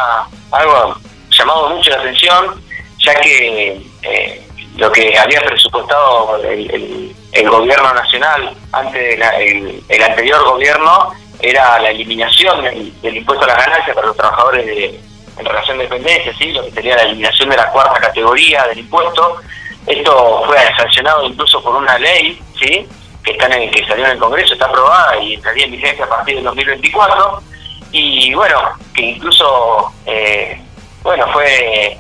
Speaker 10: algo llamado mucho la atención, ya que eh, lo que había presupuestado el, gobierno nacional ante el, anterior gobierno era la eliminación del, impuesto a las ganancias para los trabajadores de, en relación de dependencia, ¿sí? lo que sería la eliminación de la cuarta categoría del impuesto. Esto fue sancionado incluso por una ley ¿sí? que, está en el, que salió en el Congreso, está aprobada y entraría en vigencia a partir del 2024. Y bueno, que incluso eh, bueno fue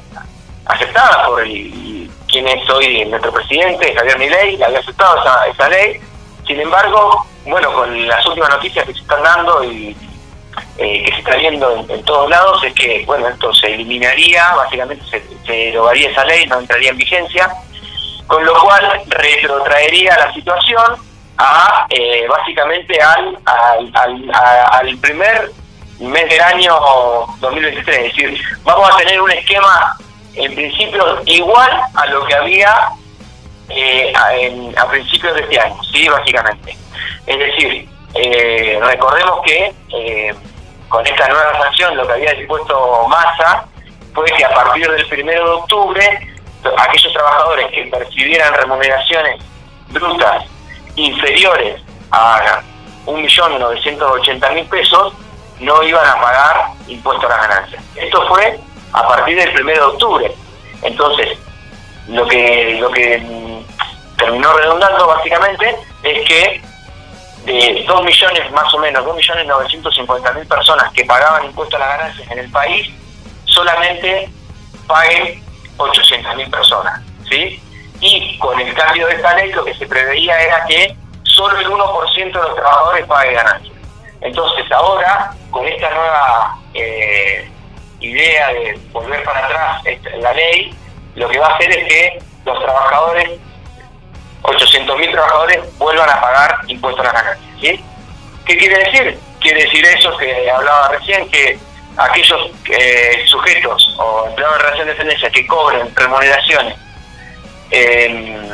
Speaker 10: aceptada por el, quien es hoy nuestro presidente, Javier Milei, había aceptado esa, esa ley. Sin embargo, bueno, con las últimas noticias que se están dando y eh, que se está viendo en, todos lados es que, bueno, esto se eliminaría, básicamente se, se derogaría esa ley, no entraría en vigencia, con lo cual retrotraería la situación a, eh, básicamente, al, al, al, primer mes del año 2023. Es decir, vamos a tener un esquema en principio igual a lo que había eh, a, principios de este año, sí, básicamente. Es decir, eh, recordemos que eh, con esta nueva sanción lo que había dispuesto Massa fue que a partir del primero de octubre aquellos trabajadores que percibieran remuneraciones brutas inferiores a 1.980.000 pesos no iban a pagar impuestos a las ganancias. Esto fue a partir del 1 de octubre. Entonces, lo que, lo que mm, terminó redundando básicamente es que de 2 millones más o menos, 2 millones 950 mil personas que pagaban impuestos a las ganancias en el país, solamente paguen 800 mil personas. ¿sí? Y con el cambio de esta ley lo que se preveía era que solo el 1% de los trabajadores pague ganancias. Entonces ahora, con esta nueva eh, idea de volver para atrás la ley, lo que va a hacer es que los trabajadores, 800.000 trabajadores, vuelvan a pagar impuestos a las ganancias. ¿sí? ¿Qué quiere decir? Quiere decir eso que hablaba recién, que aquellos eh, sujetos o empleados de relación de dependencia que cobren remuneraciones eh,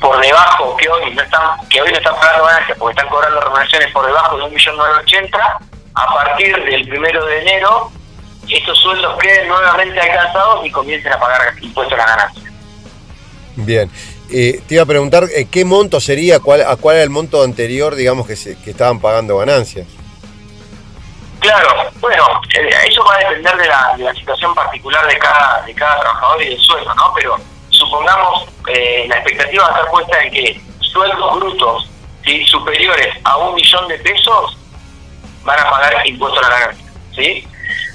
Speaker 10: por debajo que hoy no están que hoy no están pagando ganancias porque están cobrando remuneraciones por debajo de 1.980.000 a partir del primero de enero estos sueldos queden nuevamente alcanzados y comiencen a pagar impuestos a la ganancia.
Speaker 4: Bien. Eh, te iba a preguntar eh, qué monto sería, cuál, a cuál era el monto anterior, digamos, que, se, que estaban pagando ganancias.
Speaker 10: Claro, bueno, eh, eso va a depender de la, de la, situación particular de cada, de cada trabajador y del sueldo, ¿no? Pero supongamos, eh, la expectativa va a estar puesta en que sueldos brutos superiores a un millón de pesos van a pagar impuestos a la ganancia. ¿sí?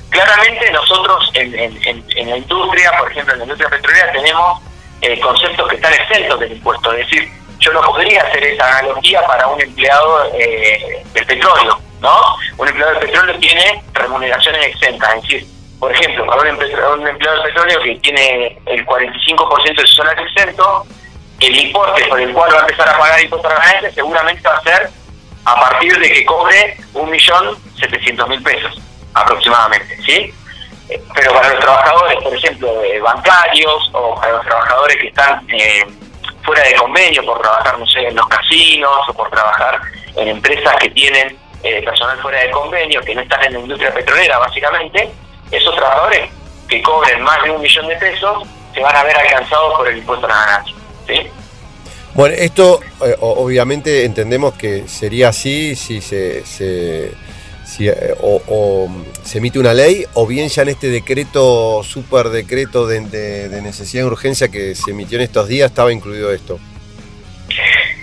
Speaker 10: Claramente nosotros en, en, la industria, por ejemplo en la industria petrolera, tenemos eh, conceptos que están exentos del impuesto. Es decir, yo no podría hacer esa analogía para un empleado eh, del petróleo. ¿no? Un empleado del petróleo tiene remuneraciones exentas. Es decir, por ejemplo, para un, empleado del petróleo que tiene el 45% de su salario exento, el importe por el cual va a empezar a pagar impuestos a la ganancia seguramente va a ser a partir de que cobre 1.700.000 pesos aproximadamente, ¿sí? Eh, pero para los trabajadores, por ejemplo, bancarios o para los trabajadores que están eh, fuera de convenio por trabajar, no sé, en los casinos o por trabajar en empresas que tienen eh, personal fuera de convenio, que no están en la industria petrolera, básicamente, esos trabajadores que cobren más de un millón de pesos se van a ver alcanzados por el impuesto a la ganancia. ¿sí?
Speaker 4: Bueno, esto eh, obviamente entendemos que sería así si se, se si, eh, o, se emite una ley o bien ya en este decreto, super decreto de, de, necesidad y urgencia que se emitió en estos días estaba incluido esto.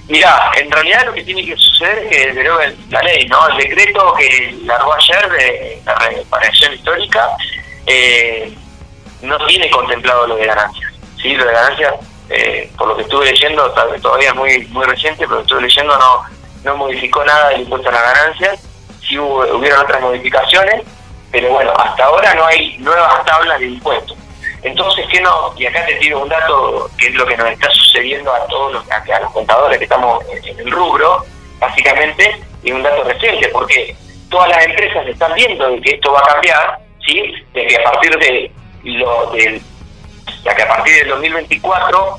Speaker 10: Mirá, en realidad lo que tiene que suceder es que deroga la ley, ¿no? El decreto que largó ayer de la reparación histórica eh, no tiene contemplado lo de ganancias. ¿sí? Lo de ganancias, eh, por lo que estuve leyendo, todavía es muy muy reciente, pero estuve leyendo no, no modificó nada del impuesto a las ganancias. Sí hubo, hubieron otras modificaciones, pero bueno, hasta ahora no hay nuevas tablas de impuestos. Entonces, ¿qué no? Y acá te tiro un dato que es lo que nos está sucediendo a todos los, a, los contadores que estamos en el rubro, básicamente, y un dato reciente, porque todas las empresas están viendo que esto va a cambiar, ¿sí? De que a partir de lo del ya que a partir del 2024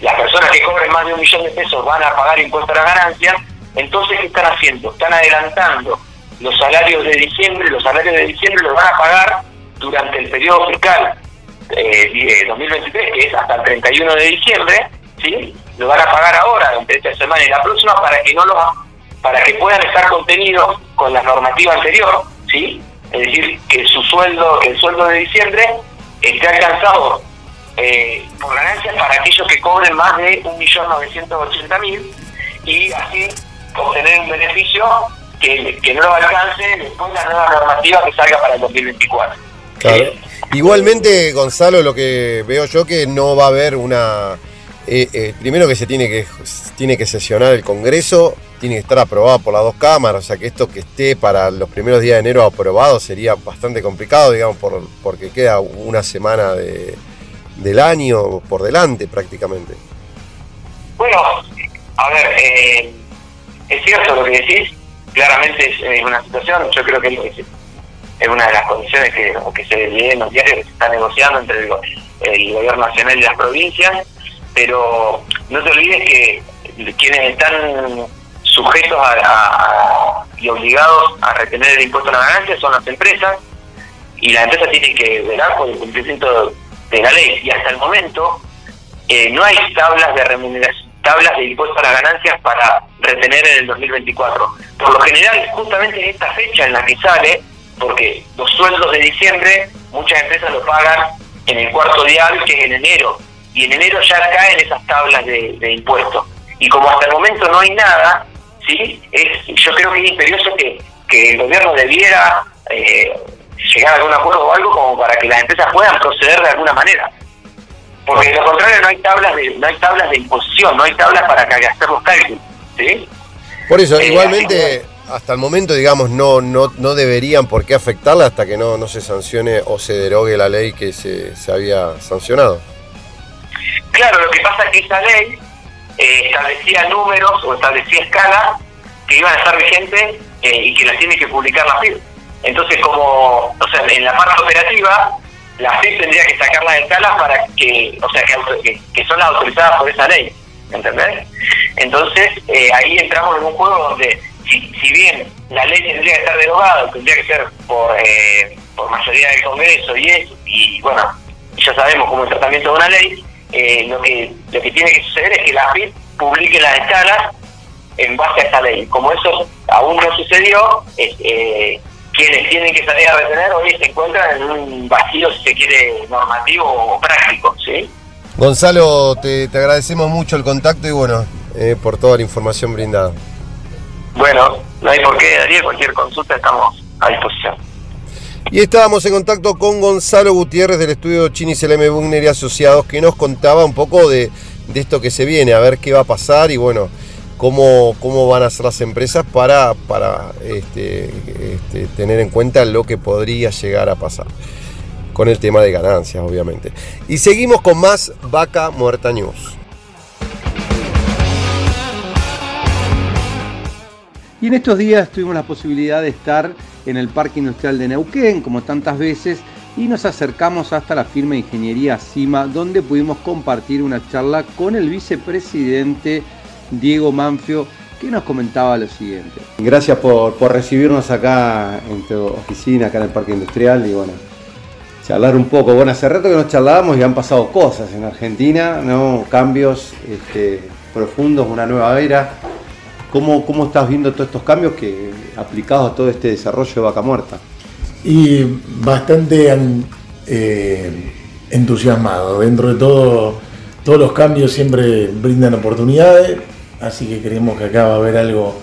Speaker 10: las personas que cobren más de un millón de pesos van a pagar impuestos a la ganancia, entonces ¿qué están haciendo? Están adelantando los salarios de diciembre, los salarios de diciembre los van a pagar durante el periodo fiscal eh, 2023, que es hasta el 31 de diciembre, ¿sí? Lo van a pagar ahora, entre esta semana y la próxima, para que no los para que puedan estar contenidos con la normativa anterior, ¿sí? Es decir, que su sueldo, el sueldo de diciembre esté alcanzado eh, por ganancias para aquellos que cobren más de 1.980.000 y así obtener un beneficio que, que no lo alcance después de la nueva normativa que salga para el 2024.
Speaker 4: Claro. Igualmente, Gonzalo, lo que veo yo que no va a haber una... Eh, eh, primero que se tiene que, tiene que sesionar el Congreso, tiene que estar aprobado por las dos cámaras, o sea que esto que esté para los primeros días de enero aprobado sería bastante complicado, digamos, por, porque queda una semana de, del año por delante prácticamente.
Speaker 10: Bueno, a ver, eh, es cierto lo que decís, claramente es, una situación, yo creo que es, una de las condiciones que, que se lee en los diarios que se está negociando entre el, gobierno nacional y las provincias, pero no te olvides que quienes están sujetos y obligados a retener el impuesto a la ganancia son las empresas y las empresas tienen que velar por el cumplimiento de la ley. Y hasta el momento eh, no hay tablas de remuneración tablas de impuesto a las ganancias para retener en el 2024. Por lo general, justamente en esta fecha en la que sale, porque los sueldos de diciembre muchas empresas lo pagan en el cuarto dial, que es en enero, y en enero ya caen esas tablas de, impuestos. Y como hasta el momento no hay nada, ¿sí? es, yo creo que es imperioso que, que el gobierno debiera eh, llegar a algún acuerdo o algo como para que las empresas puedan proceder de alguna manera. Porque de lo contrario no hay tablas de, no hay tablas de imposición, no hay tablas para hacer los cálculos. ¿sí?
Speaker 4: Por eso, eh, igualmente, hasta el momento, digamos, no, no, no deberían por qué afectarla hasta que no, no se sancione o se derogue la ley que se, se había sancionado.
Speaker 10: Claro, lo que pasa es que esa ley eh, establecía números o establecía escalas que iban a estar vigentes eh, y que las tiene que publicar la FIP. Entonces, como, o sea, en la parte operativa, la FIP tendría que sacar las escalas para que, o sea, que, que, son las autorizadas por esa ley, ¿entendés? Entonces, eh, ahí entramos en un juego donde, si, si bien la ley tendría que estar derogada, tendría que ser por, eh, por mayoría del Congreso y eso, y bueno, ya sabemos cómo el tratamiento de una ley, eh, lo que lo que tiene que suceder es que la FIP publique las escalas en base a esa ley. Como eso aún no sucedió, eh, quienes tienen que salir a retener hoy se encuentran en un vacío, si se quiere, normativo o práctico, ¿sí?
Speaker 4: Gonzalo, te, agradecemos mucho el contacto y bueno, eh, por toda la información brindada.
Speaker 10: Bueno, no hay por qué, Darío, cualquier consulta estamos a disposición.
Speaker 4: Y estábamos en contacto con Gonzalo Gutiérrez del estudio Chinis LM Bugner y Asociados, que nos contaba un poco de, de esto que se viene, a ver qué va a pasar y bueno, cómo, cómo van a ser las empresas para, para este, este, tener en cuenta lo que podría llegar a pasar. Con el tema de ganancias, obviamente. Y seguimos con más Vaca Muerta News. Y en estos días tuvimos la posibilidad de estar en el Parque Industrial de Neuquén, como tantas veces, y nos acercamos hasta la firma Ingeniería CIMA, donde pudimos compartir una charla con el vicepresidente Diego Manfio, que nos comentaba lo siguiente. Gracias por, recibirnos acá en tu oficina, acá en el Parque Industrial y bueno, charlar un poco. Bueno, hace rato que nos charlábamos y han pasado cosas en Argentina, ¿no? Cambios este, profundos, una nueva era. ¿Cómo, ¿Cómo estás viendo todos estos cambios que aplicados a todo este desarrollo de Vaca Muerta?
Speaker 11: Y bastante eh, entusiasmado. Dentro de todo, todos los cambios siempre brindan oportunidades así que creemos que acá va a haber algo,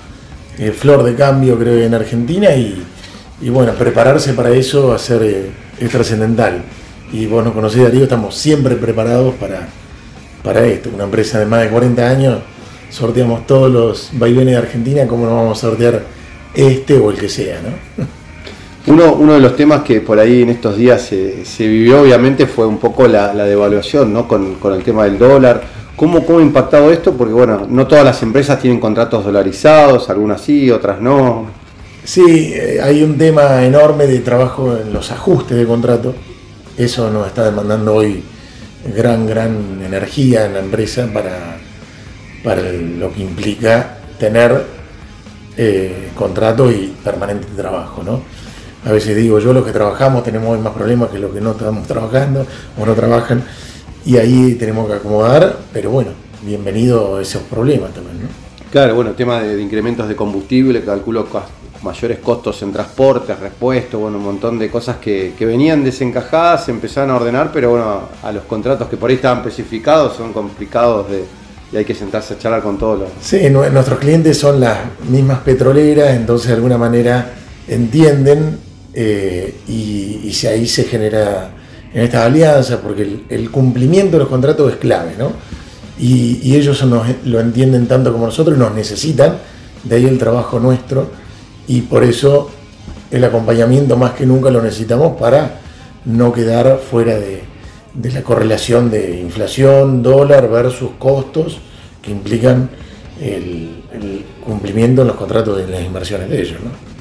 Speaker 11: eh, flor de cambio creo en Argentina y, bueno, prepararse para eso va a ser eh, trascendental. Y vos nos conocés Darío, estamos siempre preparados para, para esto, una empresa de más de 40 años, sorteamos todos los vaivenes de Argentina, ¿cómo no vamos a sortear este o el que sea? ¿no?
Speaker 4: Uno, uno de los temas que por ahí en estos días se, se vivió obviamente fue un poco la, devaluación ¿no? con, con el tema del dólar ¿Cómo, ¿Cómo ha impactado esto? Porque bueno, no todas las empresas tienen contratos dolarizados, algunas sí, otras no.
Speaker 11: Sí, eh, hay un tema enorme de trabajo en los ajustes de contrato. Eso nos está demandando hoy gran, gran energía en la empresa para, para lo que implica tener eh, contrato y permanente trabajo. ¿no? A veces digo, yo los que trabajamos tenemos más problemas que los que no estamos trabajando o no trabajan y ahí tenemos que acomodar, pero bueno, bienvenido a esos problemas también, ¿no?
Speaker 4: Claro, bueno, tema de, incrementos de combustible, calculo mayores costos en transporte, repuestos, bueno, un montón de cosas que, venían desencajadas, se empezaron a ordenar, pero bueno, a los contratos que por ahí estaban especificados son complicados de, y hay que sentarse a charlar con todos los...
Speaker 11: Sí, nuestros clientes son las mismas petroleras, entonces de alguna manera entienden eh, y, y si ahí se genera en estas alianzas, porque el, cumplimiento de los contratos es clave, ¿no? Y, ellos lo entienden tanto como nosotros y nos necesitan, de ahí el trabajo nuestro, y por eso el acompañamiento más que nunca lo necesitamos para no quedar fuera de, la correlación de inflación, dólar versus costos que implican el, cumplimiento en los contratos de las inversiones de ellos. ¿no?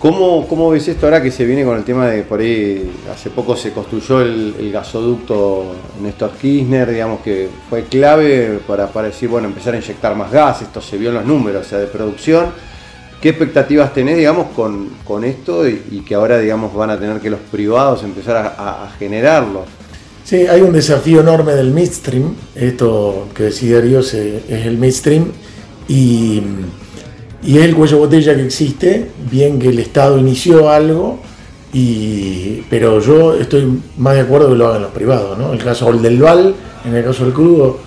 Speaker 4: ¿Cómo, ¿Cómo, ves esto ahora que se viene con el tema de por ahí, hace poco se construyó el, gasoducto Néstor Kirchner, digamos que fue clave para, para, decir, bueno, empezar a inyectar más gas, esto se vio en los números, o sea, de producción. ¿Qué expectativas tenés, digamos, con, con esto y, que ahora, digamos, van a tener que los privados empezar a, generarlo?
Speaker 11: Sí, hay un desafío enorme del midstream, esto que decía Dios es el midstream, y y es el cuello botella que existe, bien que el Estado inició algo, y, pero yo estoy más de acuerdo que lo hagan los privados. ¿no? El caso del Val, en el caso del crudo,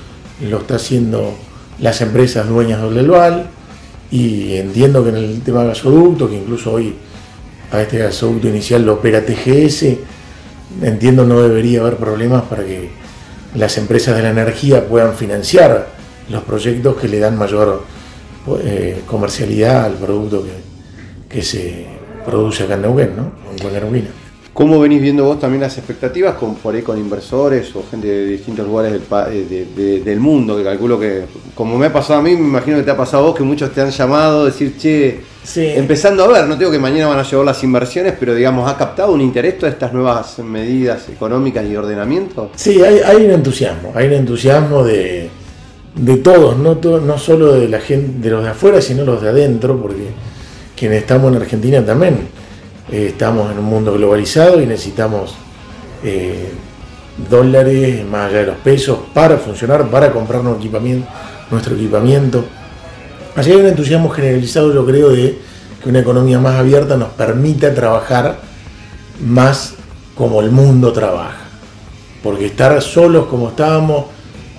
Speaker 11: lo está haciendo las empresas dueñas del Val, y entiendo que en el tema gasoducto, que incluso hoy a este gasoducto inicial lo opera TGS, entiendo no debería haber problemas para que las empresas de la energía puedan financiar los proyectos que le dan mayor eh, comercialidad al producto que, se produce acá en Neuquén, ¿no? En
Speaker 4: ¿Cómo venís viendo vos también las expectativas con, por ahí con inversores o gente de distintos lugares del, eh, del mundo? Que calculo que, como me ha pasado a mí, me imagino que te ha pasado a vos, que muchos te han llamado, decir, che, empezando a ver, no digo que mañana van a llevar las inversiones, pero digamos, ¿ha captado un interés todas estas nuevas medidas económicas y ordenamiento?
Speaker 11: Sí, hay, hay un entusiasmo, hay un entusiasmo de, de todos, no, no solo de la gente, de los de afuera, sino los de adentro, porque quienes estamos en Argentina también eh, estamos en un mundo globalizado y necesitamos eh, dólares más allá de los pesos para funcionar, para comprarnos equipamiento, nuestro equipamiento. Así hay un entusiasmo generalizado, yo creo, de que una economía más abierta nos permita trabajar más como el mundo trabaja. Porque estar solos como estábamos,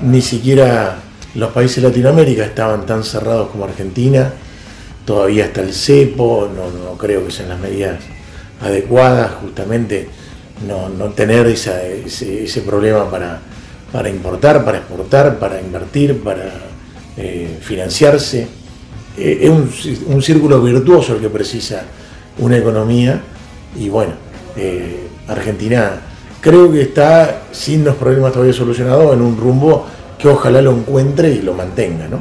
Speaker 11: ni siquiera los países de Latinoamérica estaban tan cerrados como Argentina, todavía está el cepo, no, creo que sean las medidas adecuadas, justamente no, tener ese, problema para, importar, para exportar, para invertir, para eh, financiarse. Eh, es un, círculo virtuoso el que precisa una economía y bueno, eh, Argentina creo que está sin los problemas todavía solucionados en un rumbo que ojalá lo encuentre y lo mantenga, ¿no?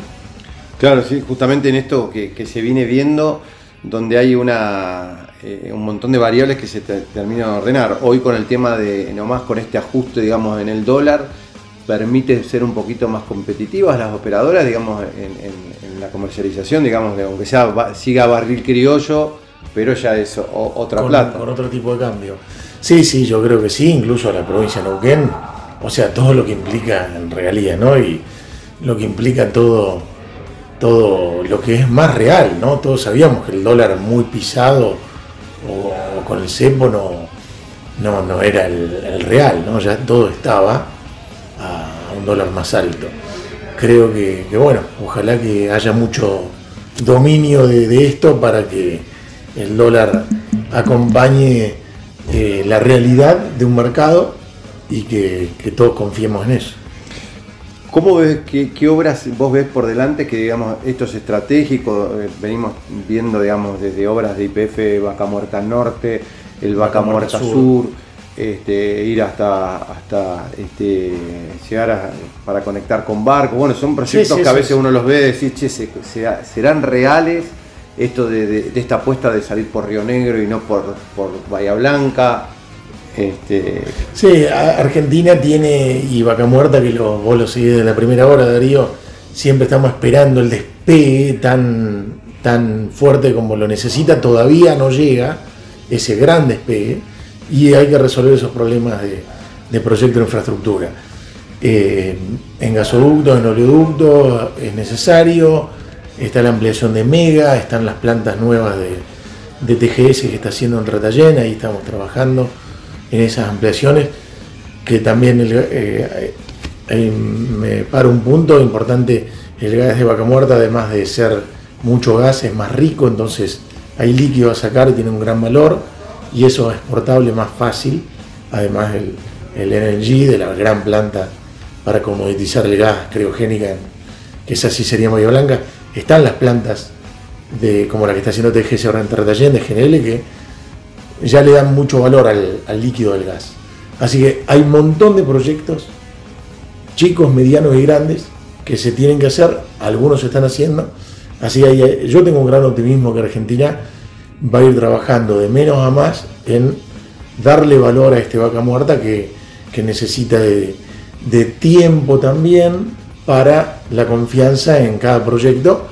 Speaker 4: Claro, sí, justamente en esto que, se viene viendo, donde hay una, eh, un montón de variables que se terminan de ordenar. Hoy con el tema de, nomás con este ajuste, digamos, en el dólar, permite ser un poquito más competitivas las operadoras, digamos, en, la comercialización, digamos, que aunque sea siga barril criollo, pero ya es otra plata.
Speaker 11: Con otro tipo de cambio. Sí, sí, yo creo que sí, incluso a la provincia de Neuquén o sea, todo lo que implica en realidad, ¿no? Y lo que implica todo, todo lo que es más real, ¿no? Todos sabíamos que el dólar muy pisado o, con el cepo no, no, era el, real, ¿no? Ya todo estaba a un dólar más alto. Creo que, bueno, ojalá que haya mucho dominio de, esto para que el dólar acompañe eh, la realidad de un mercado y que, todos confiemos en eso.
Speaker 4: ¿Cómo ves, qué, obras vos ves por delante que digamos esto es estratégico? Eh, venimos viendo digamos desde obras de IPF Vaca Muerta Norte, el Vaca, Muerta, Sur, este, ir hasta hasta este, llegar para conectar con barcos. Bueno, son proyectos que a veces uno los ve y decir, che, serán reales esto de, esta apuesta de salir por Río Negro y no por, por Bahía Blanca.
Speaker 11: Este... Sí, Argentina tiene, y Vaca Muerta, que lo, vos lo seguís de la primera hora, Darío, siempre estamos esperando el despegue tan, tan fuerte como lo necesita, todavía no llega ese gran despegue y hay que resolver esos problemas de, proyecto de infraestructura. Eh, en gasoducto, en oleoducto es necesario, está la ampliación de Mega, están las plantas nuevas de, de TGS que está haciendo en Ratallena, ahí estamos trabajando en esas ampliaciones, que también eh, me para un punto importante, el gas de vaca muerta, además de ser mucho gas, es más rico, entonces hay líquido a sacar tiene un gran valor, y eso es exportable más fácil, además el, el LNG de la gran planta para comoditizar el gas criogénica, que esa sí sería Bahía Blanca, están las plantas de, como la que está haciendo TGS ahora en Terratallén de GNL, que ya le dan mucho valor al, líquido del gas. Así que hay un montón de proyectos, chicos, medianos y grandes, que se tienen que hacer, algunos se están haciendo, así que yo tengo un gran optimismo que Argentina va a ir trabajando de menos a más en darle valor a este vaca muerta que, necesita de, de tiempo también para la confianza en cada proyecto,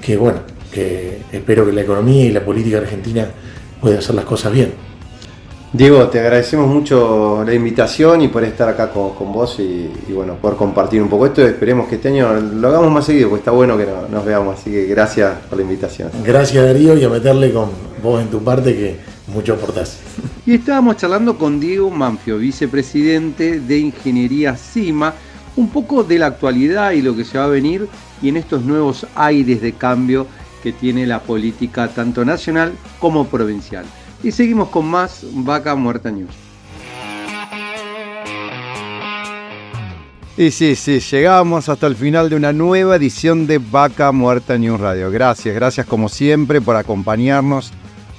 Speaker 11: que bueno, que espero que la economía y la política argentina pueda hacer las cosas bien.
Speaker 1: Diego, te agradecemos mucho la invitación y por estar acá con, vos y, bueno, poder compartir un poco esto. Esperemos que este año lo hagamos más seguido, porque está bueno que nos veamos. Así que gracias por la invitación.
Speaker 11: Gracias Darío y a meterle con vos en tu parte que mucho aportás.
Speaker 1: Y estábamos charlando con Diego Manfio, vicepresidente de Ingeniería CIMA, un poco de la actualidad y lo que se va a venir y en estos nuevos aires de cambio que tiene la política tanto nacional como provincial. Y seguimos con más Vaca Muerta News. Y sí, sí, llegamos hasta el final de una nueva edición de Vaca Muerta News Radio. Gracias, gracias como siempre por acompañarnos.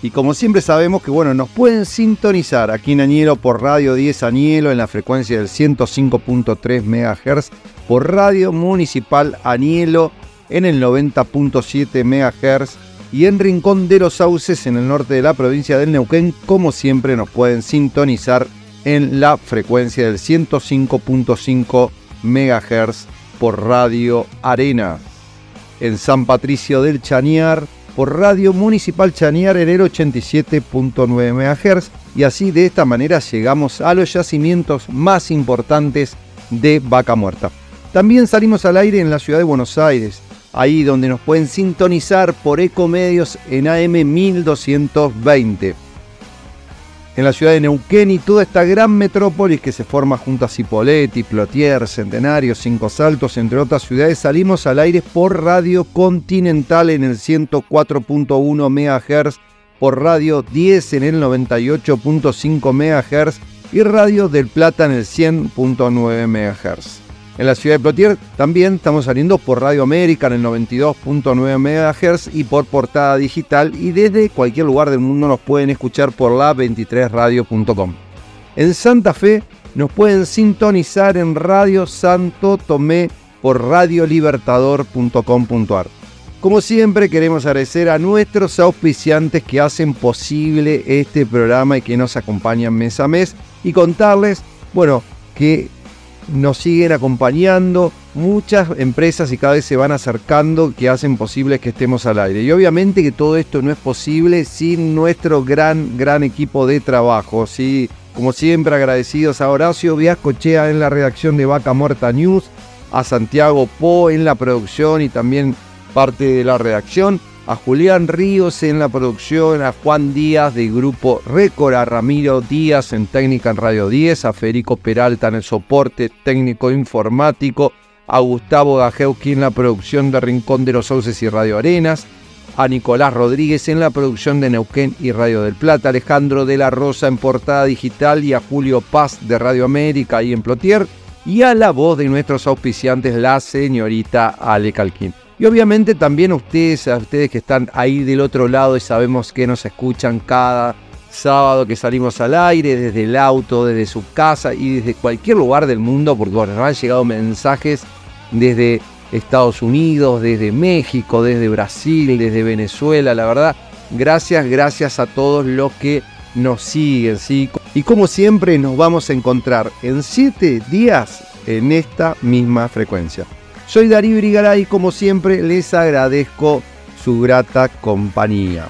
Speaker 1: Y como siempre sabemos que bueno, nos pueden sintonizar aquí en Añelo por Radio 10 Añelo en la frecuencia del 105.3 MHz, por Radio Municipal Añelo en el 90.7 MHz y en Rincón de los Sauces en el norte de la provincia del Neuquén, como siempre nos pueden sintonizar en la frecuencia del 105.5 MHz por Radio Arena. En San Patricio del Chañar por Radio Municipal Chañar en el 87.9 MHz y así de esta manera llegamos a los yacimientos más importantes de Vaca Muerta. También salimos al aire en la ciudad de Buenos Aires, ahí donde nos pueden sintonizar por Ecomedios en AM 1220. En la ciudad de Neuquén y toda esta gran metrópolis que se forma junto a Cipolletti, Plotier, Centenario, Cinco Saltos, entre otras ciudades, salimos al aire por Radio Continental en el 104.1 MHz, por Radio 10 en el 98.5 MHz y Radio del Plata en el 100.9 MHz. En la ciudad de Plotier también estamos saliendo por Radio América en el 92.9 MHz y por portada digital y desde cualquier lugar del mundo nos pueden escuchar por la 23radio.com. En Santa Fe nos pueden sintonizar en Radio Santo Tomé por radiolibertador.com.ar. Como siempre queremos agradecer a nuestros auspiciantes que hacen posible este programa y que nos acompañan mes a mes y contarles, bueno, que nos siguen acompañando muchas empresas y cada vez se van acercando que hacen posible que estemos al aire. Y obviamente que todo esto no es posible sin nuestro gran, gran equipo de trabajo. ¿sí? Como siempre agradecidos a Horacio Viascochea en la redacción de Vaca Muerta News, a Santiago Po en la producción y también parte de la redacción a Julián Ríos en la producción, a Juan Díaz del grupo Récord, a Ramiro Díaz en técnica en Radio 10, a Federico Peralta en el soporte técnico informático, a Gustavo Gajewski en la producción de Rincón de los Sauces y Radio Arenas, a Nicolás Rodríguez en la producción de Neuquén y Radio del Plata, Alejandro de la Rosa en portada digital y a Julio Paz de Radio América y en Plotier, y a la voz de nuestros auspiciantes, la señorita Ale Calquín. Y obviamente también a ustedes, a ustedes que están ahí del otro lado y sabemos que nos escuchan cada sábado que salimos al aire, desde el auto, desde su casa y desde cualquier lugar del mundo, porque nos han llegado mensajes desde Estados Unidos, desde México, desde Brasil, desde Venezuela, la verdad, gracias, gracias a todos los que nos siguen, ¿sí? Y como siempre nos vamos a encontrar en siete días en esta misma frecuencia. Soy Darío Brigaray y como siempre les agradezco su grata compañía.